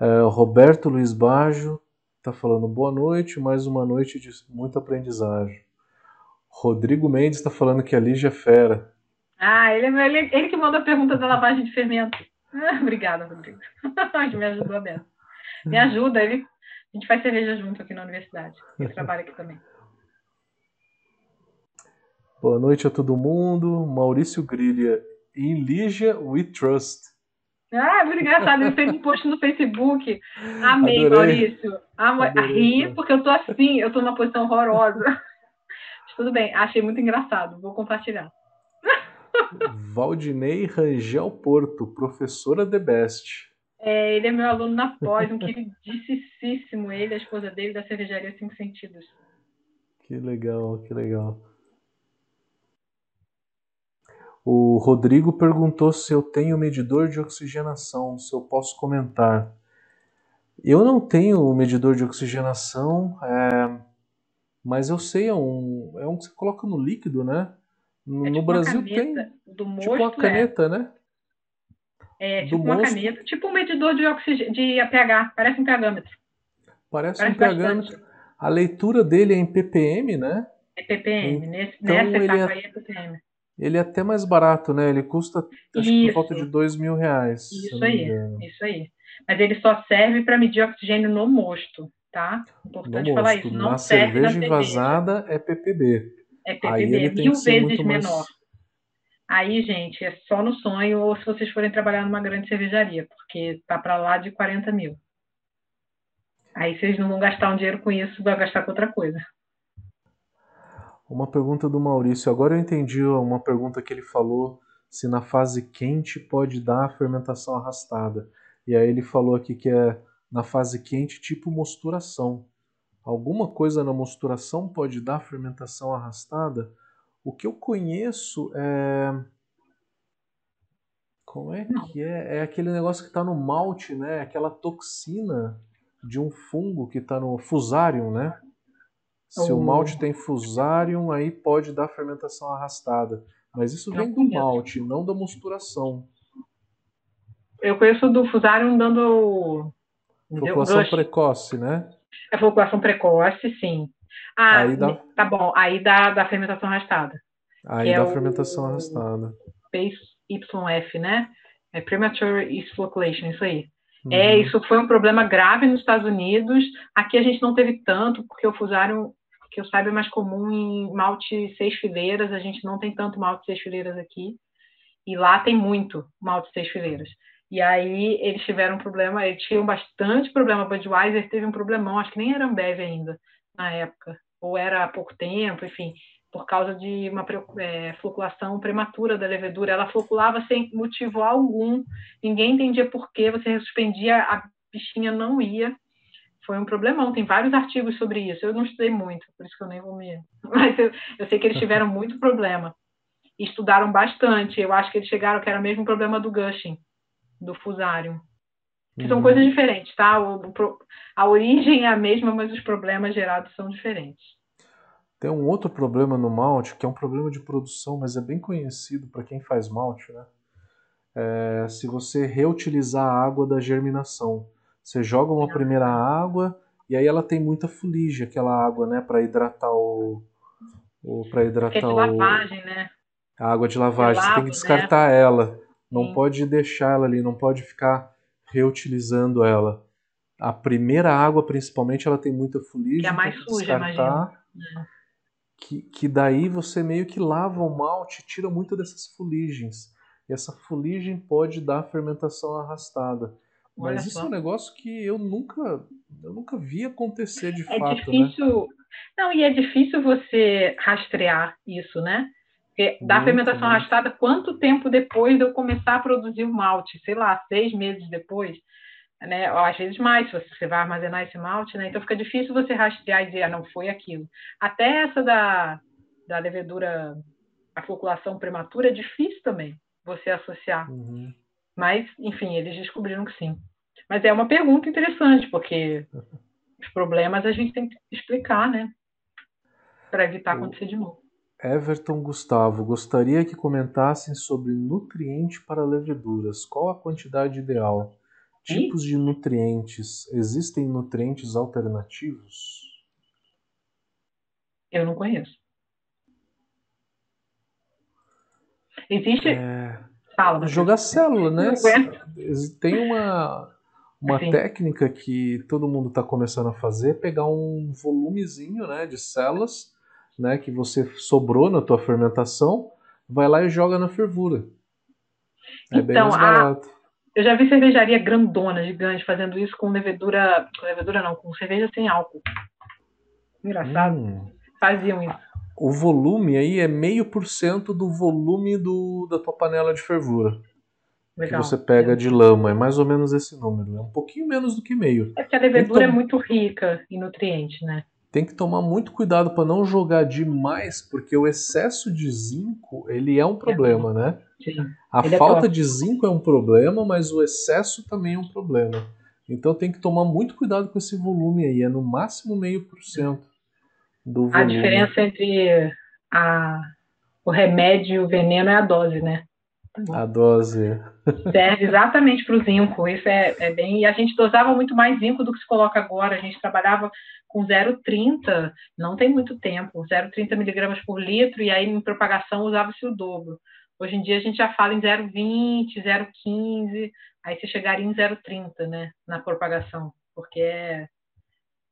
É, Roberto Luiz Bajo está falando boa noite, mais uma noite de muita aprendizagem. Rodrigo Mendes está falando que a Lígia é fera. Ah, ele, é ele, ele que mandou a pergunta da lavagem de fermento. Ah, obrigada, Rodrigo. me ajudou mesmo. Me ajuda, ele. A gente faz cerveja junto aqui na universidade. Ele trabalha aqui também. Boa noite a todo mundo. Maurício Grilha. Em Lígia, we trust. Ah, muito engraçado. Ele fez um post no Facebook. Amei, Adorei. Maurício. Adorei. Ri, porque eu tô assim, eu tô numa posição horrorosa. Tudo bem, achei muito engraçado. Vou compartilhar. Valdinei Rangel Porto, professora The Best. É, ele é meu aluno na pós, um queridíssimo ele, a esposa dele, da cervejaria Cinco Sentidos. Que legal, que legal. O Rodrigo perguntou se eu tenho medidor de oxigenação, se eu posso comentar. Eu não tenho medidor de oxigenação, é, mas eu sei, é um, é um que você coloca no líquido, né? No, é tipo Brasil tem. Do tipo uma caneta, é. né? É, tipo uma monstro. caneta. Tipo um medidor de, oxig... de pH. Parece um pHmetro. Parece, Parece um pHmetro. A leitura dele é em ppm, né? É ppm. Nesse, então, nessa etapa é, aí é ppm. Ele é até mais barato, né? Ele custa acho que por volta de dois mil reais. Isso aí, isso aí. Mas ele só serve para medir oxigênio no mosto, tá? Importante falar isso. Não na serve cerveja na envasada é ppb. É PPB, mil vezes menor. Mais... Aí, gente, é só no sonho ou se vocês forem trabalhar numa grande cervejaria, porque tá para lá de 40 mil. Aí vocês não vão gastar um dinheiro com isso, vão gastar com outra coisa. Uma pergunta do Maurício. Agora eu entendi uma pergunta que ele falou se na fase quente pode dar fermentação arrastada. E aí ele falou aqui que é na fase quente tipo mosturação. Alguma coisa na mosturação pode dar fermentação arrastada? O que eu conheço é. Como é que é? É aquele negócio que está no malte, né? Aquela toxina de um fungo que está no fusarium, né? Se o malte tem fusarium, aí pode dar fermentação arrastada. Mas isso vem do malte, não da mosturação. Eu conheço do fusarium dando. Floculação precoce, né? É floculação precoce, sim. Ah, aí dá... tá bom. Aí dá, dá fermentação arrastada. Aí dá é fermentação o... arrastada. YF, né? É Premature Flocculation, isso aí. É, uhum. É, isso foi um problema grave nos Estados Unidos. Aqui a gente não teve tanto, porque o fusário, que eu saiba, é mais comum em malte seis fileiras. A gente não tem tanto malte seis fileiras aqui. E lá tem muito malte seis fileiras. E aí eles tiveram um problema, eles tinham bastante problema. Budweiser teve um problemão, acho que nem era Ambev ainda na época, ou era há pouco tempo, enfim, por causa de uma é, floculação prematura da levedura. Ela floculava sem motivo algum, ninguém entendia por que, você suspendia, a bichinha não ia. Foi um problemão, tem vários artigos sobre isso. Eu não estudei muito, por isso que eu nem vou me. Mas eu, eu sei que eles tiveram muito problema. E estudaram bastante. Eu acho que eles chegaram que era mesmo o problema do gushing do fusário. Que uhum. são coisas diferentes, tá? O, a origem é a mesma, mas os problemas gerados são diferentes. Tem um outro problema no malte, que é um problema de produção, mas é bem conhecido para quem faz malte, né? É, se você reutilizar a água da germinação. Você joga uma primeira água e aí ela tem muita fuligem, aquela água, né, para hidratar o, o para hidratar é de lavagem, o, né? A água de lavagem, lavo, você tem que descartar né? ela. Não Sim. pode deixar ela ali, não pode ficar reutilizando ela. A primeira água, principalmente, ela tem muita fuligem. Que é mais suja, imagina. Que, que daí você meio que lava o malte, tira muito dessas fuligens. E essa fuligem pode dar fermentação arrastada. Mas isso é um negócio que eu nunca, eu nunca vi acontecer de é fato, difícil, né? Não, e é difícil você rastrear isso, né? Porque da Muito, fermentação muito. arrastada, quanto tempo depois de eu começar a produzir o malte? Sei lá, seis meses depois? Né? Ou às vezes mais, se você vai armazenar esse malte, né? Então fica difícil você rastrear e dizer, ah, não foi aquilo. Até essa da, da levedura, a floculação prematura, é difícil também você associar. Uhum. Mas, enfim, eles descobriram que sim. Mas é uma pergunta interessante, porque os problemas a gente tem que explicar, né? Para evitar O- acontecer de novo. Everton Gustavo, gostaria que comentassem sobre nutriente para leveduras. Qual a quantidade ideal? Tipos de nutrientes. Existem nutrientes alternativos? Eu não conheço. Existe. É, Fala. Jogar célula, né? Tem uma, uma Sim. técnica que todo mundo está começando a fazer, pegar um volumezinho né, de células né, que você sobrou na tua fermentação, vai lá e joga na fervura. É bem Então, mais a- barato. Eu já vi cervejaria grandona, gigante, fazendo isso com levedura. Com levedura não, com cerveja sem álcool. Engraçado. Hum. Faziam isso. O volume aí é meio por cento do volume do, da tua panela de fervura que Legal. você pega de lama. É mais ou menos esse número. É um pouquinho menos do que meio. É porque a levedura Então- é muito rica em nutrientes, né? Tem que tomar muito cuidado para não jogar demais, porque o excesso de zinco ele é um problema, né? Sim. A é falta tóxico. de zinco é um problema, mas o excesso também é um problema. Então tem que tomar muito cuidado com esse volume aí. É no máximo meio por cento do volume. A diferença entre a, o remédio e o veneno é a dose, né? A dose. Serve exatamente para o zinco. Isso é, é bem. E a gente dosava muito mais zinco do que se coloca agora. A gente trabalhava com 0,30, não tem muito tempo, 0,30 miligramas por litro, e aí em propagação usava-se o dobro. Hoje em dia a gente já fala em 0,20, 0,15, aí você chegaria em 0,30, né, na propagação, porque é,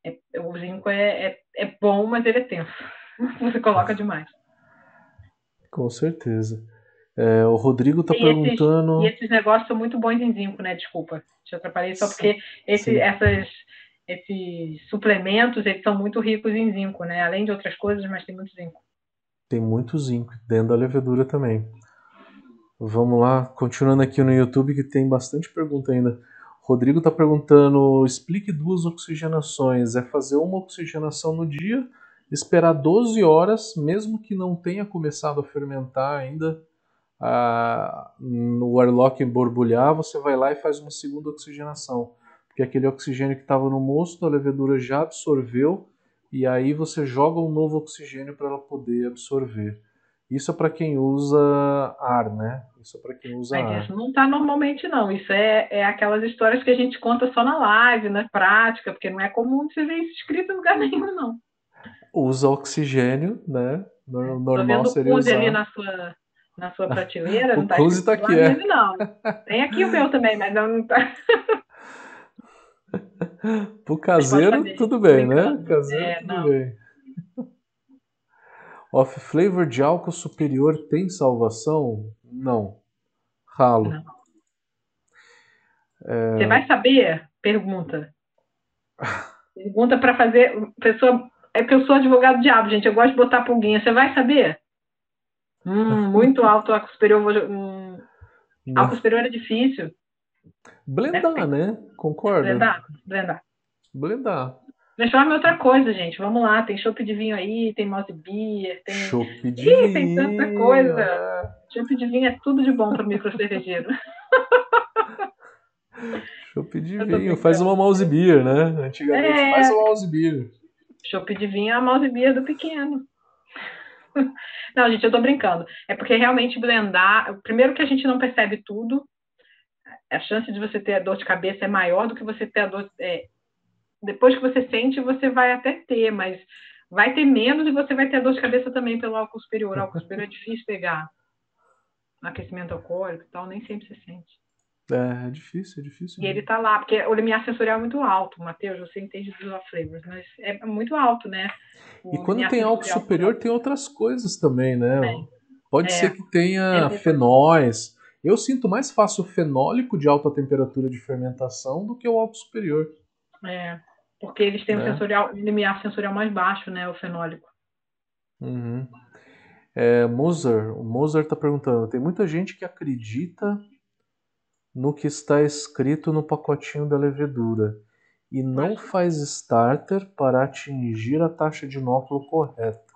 é- o zinco é, é, é bom, mas ele é tenso. Você coloca demais. Com certeza. É, o Rodrigo tá E esses- perguntando. E esses negócios são muito bons em zinco, né? Desculpa, te atrapalhei só porque esse, sim. essas, esses suplementos eles são muito ricos em zinco, né? Além de outras coisas, mas tem muito zinco. Tem muito zinco dentro da levedura também. Vamos lá, continuando aqui no YouTube que tem bastante pergunta ainda. Rodrigo está perguntando: explique duas oxigenações. É fazer uma oxigenação no dia, esperar 12 horas, mesmo que não tenha começado a fermentar ainda, ah, no airlock borbulhar, você vai lá e faz uma segunda oxigenação. Porque aquele oxigênio que estava no mosto, a levedura já absorveu e aí você joga um novo oxigênio para ela poder absorver. Isso é para quem usa ar, né? Isso é para quem usa Mas ar. isso não está normalmente, não. Isso é, é aquelas histórias que a gente conta só na live, na prática, porque não é comum você ver isso escrito em lugar nenhum, não. Usa oxigênio, né? Tô Normal vendo o seria usar. ali na sua, na sua prateleira. O não tá Cuse tá aqui, é. não. Tem aqui o meu também, mas não tá. Pro caseiro, tudo bem, né? Caseiro, É, tudo não. bem. Off flavor de álcool superior tem salvação? Não. Ralo. Não. Você vai saber? Pergunta. Pergunta para fazer. Pessoa, é porque eu sou advogado diabo, gente. Eu gosto de botar pulguinha. Você vai saber? Hum, muito alto álcool superior. vou- Hum, álcool superior é difícil. Blendar, né? Concorda? Blendar, blendar. Blendar. Transforma em outra coisa, gente. Vamos lá. Tem chopp de vinho aí, tem mouse beer, tem. Chopp de Ih, tem tanta vinho, coisa. Chopp de vinho é tudo de bom para micro cervejeiro. Chopp de Eu vinho. Faz uma mouse beer, né? Antigamente. É. Faz uma mouse beer. Chopp de vinho é a mouse beer do pequeno. Não, gente, eu tô brincando. É porque realmente blendar. Primeiro que a gente não percebe tudo. A chance de você ter dor de cabeça é maior do que você ter a dor. é, depois que você sente, você vai até ter, mas vai ter menos e você vai ter a dor de cabeça também pelo álcool superior. O álcool superior é difícil pegar. Aquecimento alcoólico e tal, nem sempre você sente. É, é difícil, é difícil. E ele tá lá, porque o limiar sensorial é muito alto, Matheus, você entende dos flavors, mas é muito alto, né? O E quando tem álcool superior, tem outras coisas também, né? Pode É. ser que tenha Tem- fenóis. Eu sinto mais fácil o fenólico de alta temperatura de fermentação do que o álcool superior. É, porque eles têm é. um sensorial, limiar sensorial mais baixo, né, o fenólico. Uhum. É, Moser, o Moser está perguntando, tem muita gente que acredita no que está escrito no pacotinho da levedura e não faz starter para atingir a taxa de inóculo correta.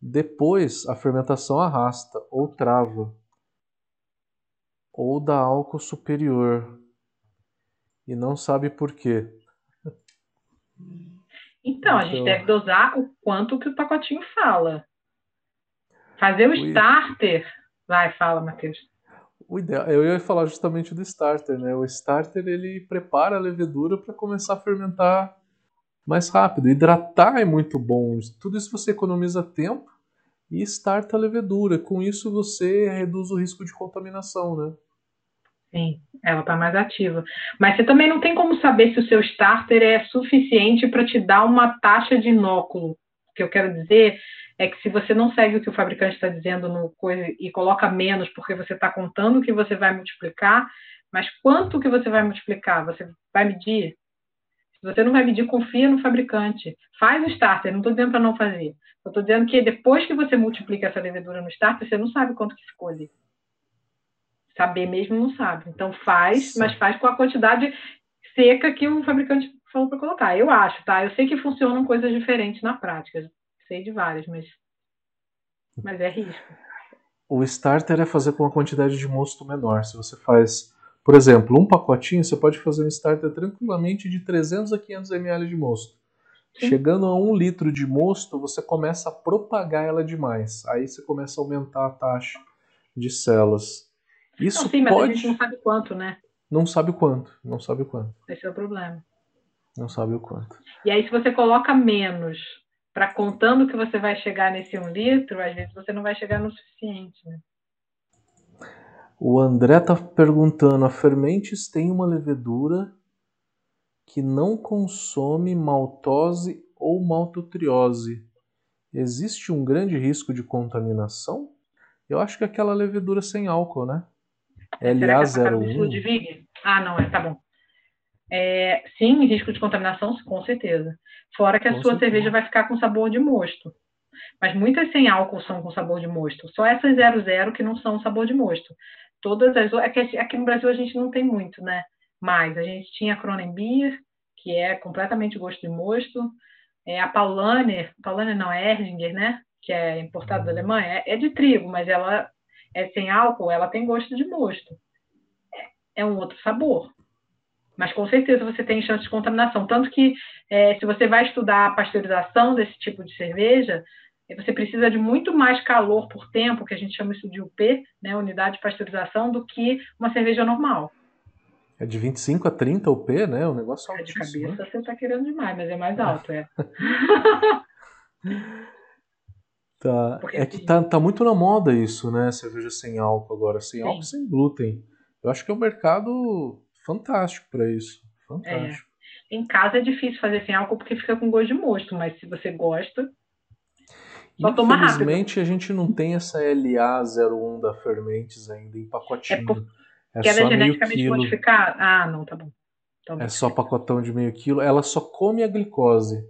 Depois, a fermentação arrasta ou trava, ou dá álcool superior, e não sabe por quê. Então, a gente então... deve dosar o quanto que o pacotinho fala. Fazer o, o starter. Vai, fala, Matheus. O ideal, eu ia falar justamente do starter, né? O starter ele prepara a levedura para começar a fermentar mais rápido. Hidratar é muito bom. Tudo isso você economiza tempo e starta a levedura. Com isso você reduz o risco de contaminação, né? Sim, ela está mais ativa. Mas você também não tem como saber se o seu starter é suficiente para te dar uma taxa de inóculo. O que eu quero dizer é que se você não segue o que o fabricante está dizendo no coisa e coloca menos porque você está contando que você vai multiplicar, mas quanto que você vai multiplicar? Você vai medir? Se você não vai medir, confia no fabricante. Faz o starter, não estou dizendo para não fazer. Eu estou dizendo que depois que você multiplica essa levedura no starter, você não sabe quanto que ficou ali. Saber mesmo não sabe. Então faz, Sim. mas faz com a quantidade seca que o fabricante falou para colocar. Eu acho, tá? Eu sei que funcionam coisas diferentes na prática. Sei de várias, mas, mas é risco. O starter é fazer com uma quantidade de mosto menor. Se você faz, por exemplo, um pacotinho, você pode fazer um starter tranquilamente de 300 a 500 ml de mosto. Sim. Chegando a um litro de mosto, você começa a propagar ela demais. Aí você começa a aumentar a taxa de células. Isso não, sim, pode... mas a gente não sabe quanto, né? Não sabe o quanto, não sabe o quanto. Esse é o problema. Não sabe o quanto. E aí, se você coloca menos para contando que você vai chegar nesse um litro, às vezes você não vai chegar no suficiente, né? O André está perguntando: a Fermentes tem uma levedura que não consome maltose ou maltotriose. Existe um grande risco de contaminação? Eu acho que é aquela levedura sem álcool, né? LA01. Ah, não, é, tá bom. É, sim, risco de contaminação, com certeza. Fora que a com sua certeza. cerveja vai ficar com sabor de mosto. Mas muitas sem álcool são com sabor de mosto. Só essas 00 que não são sabor de mosto. Todas as é que aqui no Brasil a gente não tem muito, né? Mas a gente tinha a Kronenbier, que é completamente gosto de mosto. É, a Paulaner, Paulaner não, é Erdinger, né? Que é importada da Alemanha, é, é, de trigo, mas ela é sem álcool, ela tem gosto de mosto. É, é um outro sabor. Mas com certeza você tem chance de contaminação. Tanto que é, se você vai estudar a pasteurização desse tipo de cerveja, você precisa de muito mais calor por tempo, que a gente chama isso de UP, né, unidade de pasteurização, do que uma cerveja normal. É de 25 a 30 UP, né? O negócio é de cabeça né? você está querendo demais, mas é mais alto, é. tá. Porque, é que tá, tá muito na moda isso, né? Cerveja sem álcool agora, sem Sim. álcool sem glúten. Eu acho que é um mercado fantástico para isso. Fantástico. É. Em casa é difícil fazer sem álcool porque fica com gosto de mosto, mas se você gosta, só toma rápido. Infelizmente a gente não tem essa LA01 da Fermentes ainda em pacotinho. É por é que ela é geneticamente modificada? Ah, não, tá bom. Então, é só pacotão de meio quilo. Ela só come a glicose.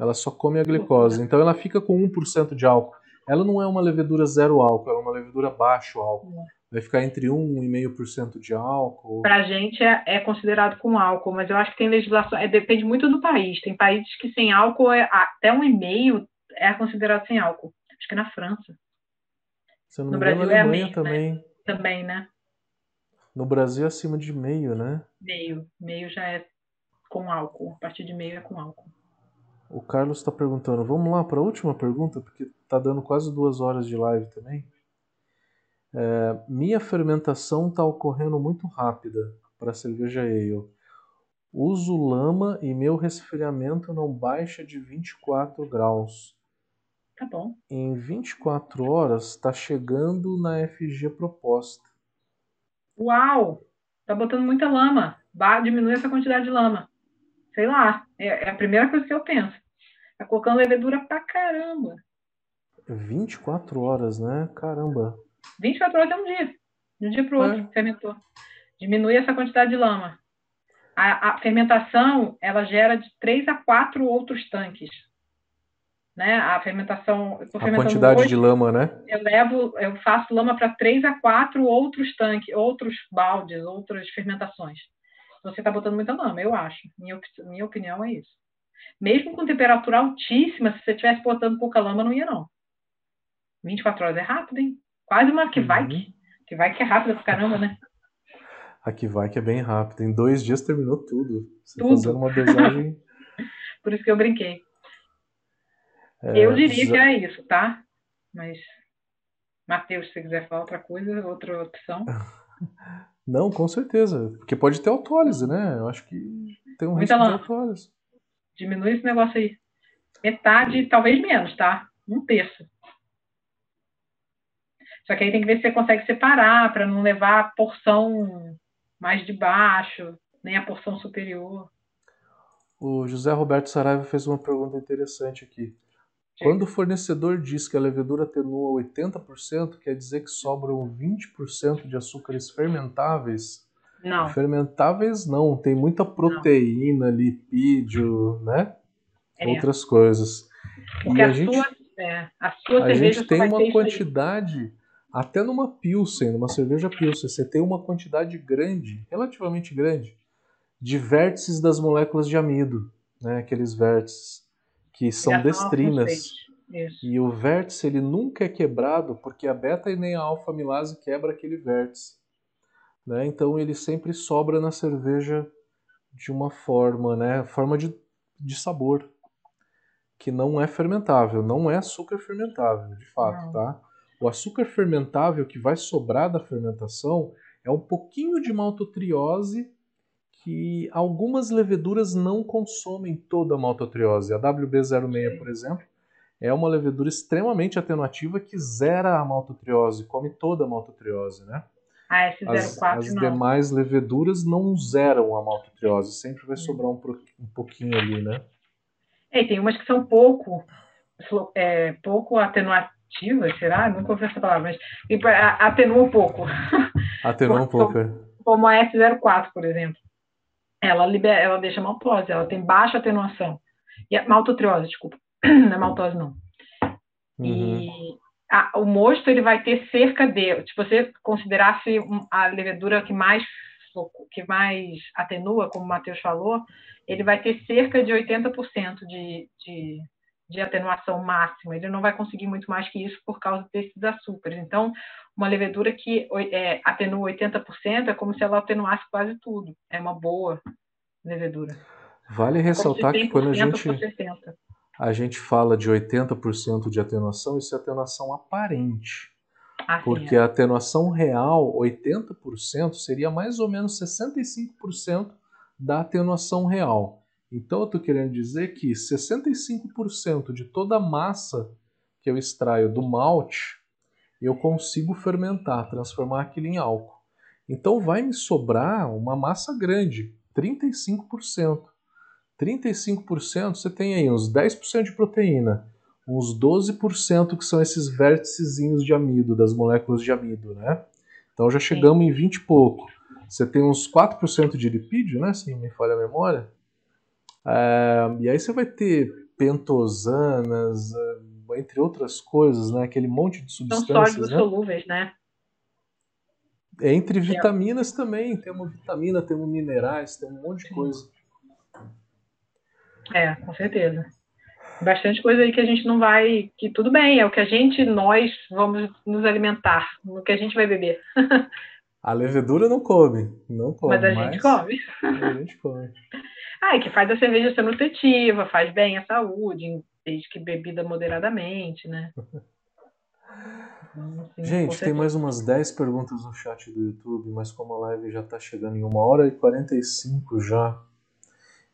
Ela só come a glicose. Então ela fica com 1% de álcool. Ela não é uma levedura zero álcool, ela é uma levedura baixo álcool. Vai ficar entre 1 e meio por cento de álcool. Pra gente é, é, considerado com álcool, mas eu acho que tem legislação, é, depende muito do país. Tem países que sem álcool é, até um e meio é considerado sem álcool. Acho que na França. Se não no Brasil é Alemanha é também. Né? Também, né? No Brasil, acima de meio, né? Meio. Meio já é com álcool. A partir de meio é com álcool. O Carlos está perguntando. Vamos lá para a última pergunta, porque está dando quase duas horas de live também. É, minha fermentação está ocorrendo muito rápida para cerveja ale. Uso lama e meu resfriamento não baixa de 24 graus. Tá bom. Em 24 horas está chegando na FG proposta. Uau! Tá botando muita lama. Diminui essa quantidade de lama. Sei lá. É, é a primeira coisa que eu penso. Tá colocando levedura pra caramba. 24 horas, né? Caramba. 24 horas é um dia. De um dia para o outro, é. fermentou. Diminui essa quantidade de lama. A, a, fermentação, ela gera de 3 a 4 outros tanques. Né? A fermentação... A quantidade hoje, de lama, né? Eu levo, eu faço lama para 3 a 4 outros tanques, outros baldes, outras fermentações. Você está botando muita lama, eu acho. Minha, minha opinião é isso. Mesmo com temperatura altíssima, se você estivesse botando pouca lama, não ia, não. 24 horas é rápido, hein? Quase uma que vai que. Que vai que é rápida pra caramba, né? A que vai que é bem rápido. Em dois dias terminou tudo. Você tudo. fazendo uma dosagem. Por isso que eu brinquei. É, eu diria que é isso, tá? Mas, Matheus, se você quiser falar outra coisa, outra opção. Não, com certeza. Porque pode ter autólise, né? Eu acho que tem um risco de autólise. Diminui esse negócio aí. Metade, talvez menos, tá? Um terço. Só que aí tem que ver se você consegue separar para não levar a porção mais de baixo, nem a porção superior. O José Roberto Saraiva fez uma pergunta interessante aqui. Quando o fornecedor diz que a levedura atenua 80%, quer dizer que sobram 20% de açúcares fermentáveis? Não. Fermentáveis não, tem muita proteína, não. lipídio, né? É. Outras coisas. Porque e a, a gente, sua, é, a sua a gente tem uma quantidade, até numa Pilsen, numa cerveja Pilsen, você tem uma quantidade grande, relativamente grande, de vértices das moléculas de amido, né? Aqueles vértices que são destrinas. E o vértice ele nunca é quebrado porque a beta e nem a alfa amilase quebra aquele vértice. Né? Então ele sempre sobra na cerveja de uma forma, né? Forma de, de sabor que não é fermentável, não é açúcar fermentável, de fato, não. tá? O açúcar fermentável que vai sobrar da fermentação é um pouquinho de maltotriose que algumas leveduras não consomem toda a maltotriose. A WB06, por exemplo, é uma levedura extremamente atenuativa que zera a maltotriose, come toda a maltotriose, né? A S04 as, as demais leveduras não zeram a maltotriose, sempre vai sobrar um, um pouquinho ali, né? É, tem umas que são pouco, é, pouco atenuativas, será? Nunca ouvi essa palavra, mas atenua um pouco. Atenua um pouco, é. Como a S04, por exemplo. Ela, libera, ela deixa maltose, ela tem baixa atenuação. E a, maltotriose, desculpa. Não é maltose, não. Uhum. E a, o mosto ele vai ter cerca de, se você considerasse a levedura que mais que mais atenua, como o Matheus falou, ele vai ter cerca de 80% de, de, de atenuação máxima. Ele não vai conseguir muito mais que isso por causa desses açúcares. Então, uma levedura que é, atenua 80% é como se ela atenuasse quase tudo. É uma boa levedura. Vale ressaltar que quando a gente, a gente fala de 80% de atenuação, isso é atenuação aparente. Ah, porque a atenuação real, 80%, seria mais ou menos 65% da atenuação real. Então eu estou querendo dizer que 65% de toda a massa que eu extraio do malte, eu consigo fermentar, transformar aquilo em álcool. Então vai me sobrar uma massa grande, 35%. 35% você tem aí uns 10% de proteína, uns 12% que são esses vérticezinhos de amido, das moléculas de amido, né? Então já chegamos em 20 e pouco. Você tem uns 4% de lipídio, né? Se me falha a memória. É, e aí você vai ter pentosanas, é, entre outras coisas, né? Aquele monte de substâncias. São sólidos né? solúveis, né? Entre vitaminas também, temos vitamina, temos minerais, tem um monte de coisa. É, com certeza bastante coisa aí que a gente não vai. Que tudo bem, é o que a gente, nós, vamos nos alimentar, o que a gente vai beber. A levedura não come, não come. Mas a mas gente come. A gente come. ah, e que faz a cerveja ser nutritiva, faz bem à saúde, desde que bebida moderadamente, né? Assim, gente, tem mais umas 10 perguntas no chat do YouTube, mas como a live já está chegando em 1 hora e 45 já,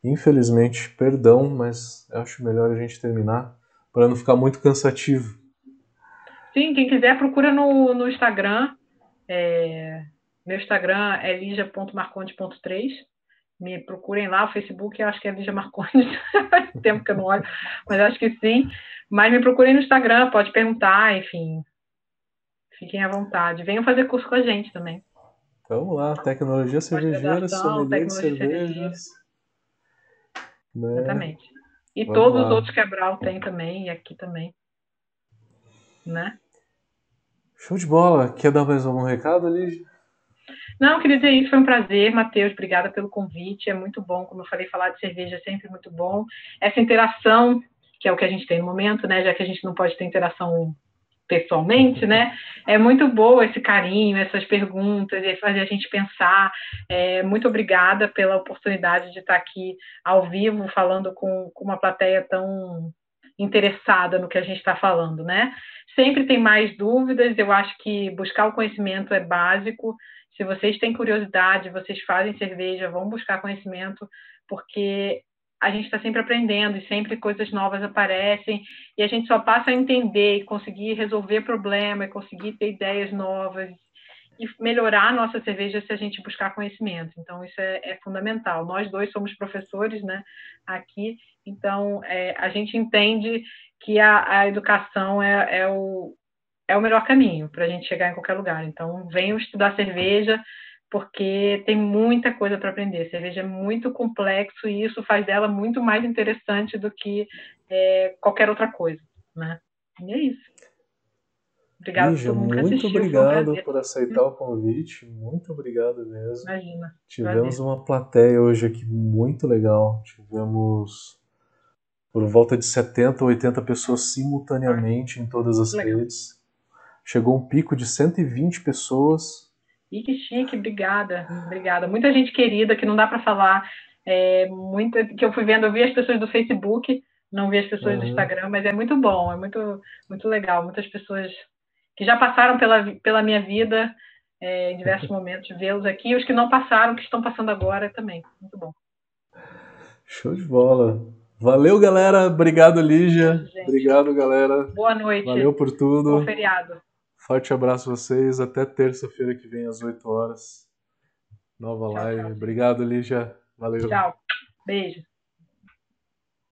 Infelizmente, perdão, mas acho melhor a gente terminar para não ficar muito cansativo. Sim, quem quiser procura no, no Instagram. É, meu Instagram é lija.marconde.3. Me procurem lá, o Facebook, acho que é Lígia Marcondes. Faz tempo que eu não olho, mas acho que sim. Mas me procurem no Instagram, pode perguntar, enfim. Fiquem à vontade. Venham fazer curso com a gente também. Vamos lá, tecnologia cervejeira, sommelier de cervejas. Né? Exatamente. E Vamos todos lá. os outros quebral tem também, e aqui também. Né? Show de bola. Quer dar mais algum recado, Lígia? Não, queria dizer isso, foi um prazer, Matheus, obrigada pelo convite, é muito bom, como eu falei, falar de cerveja é sempre muito bom. Essa interação, que é o que a gente tem no momento, né, já que a gente não pode ter interação pessoalmente, né? É muito boa esse carinho, essas perguntas, e fazer a gente pensar. É, muito obrigada pela oportunidade de estar aqui ao vivo, falando com, com uma plateia tão interessada no que a gente está falando, né? Sempre tem mais dúvidas, eu acho que buscar o conhecimento é básico. Se vocês têm curiosidade, vocês fazem cerveja, vão buscar conhecimento, porque a gente está sempre aprendendo e sempre coisas novas aparecem e a gente só passa a entender e conseguir resolver problema e conseguir ter ideias novas e melhorar a nossa cerveja se a gente buscar conhecimento. Então, isso é, é fundamental. Nós dois somos professores né, aqui, então é, a gente entende que a, a educação é, é, o, é o melhor caminho para a gente chegar em qualquer lugar. Então, venham estudar cerveja, porque tem muita coisa para aprender. A cerveja é muito complexo e isso faz dela muito mais interessante do que é, qualquer outra coisa, né? E é isso. Obrigado Lígia, por muito assistiu, obrigado um por aceitar o convite. Muito obrigado mesmo. Imagina. Tivemos prazer. uma plateia hoje aqui muito legal. Tivemos por volta de 70 ou 80 pessoas simultaneamente em todas as legal. redes. Chegou um pico de 120 pessoas. E que chique, obrigada, obrigada. Muita gente querida que não dá para falar. É, muita que eu fui vendo, eu vi as pessoas do Facebook, não vi as pessoas uhum. do Instagram, mas é muito bom, é muito, muito legal. Muitas pessoas que já passaram pela, pela minha vida é, em diversos momentos, vê-los aqui, e os que não passaram, que estão passando agora também. Muito bom. Show de bola. Valeu, galera. Obrigado, Lígia. Gente. Obrigado, galera. Boa noite. Valeu por tudo. Bom feriado. Forte abraço a vocês. Até terça-feira que vem, às 8 horas. Nova tchau, live. Tchau. Obrigado, Lígia. Valeu. Tchau. Beijo.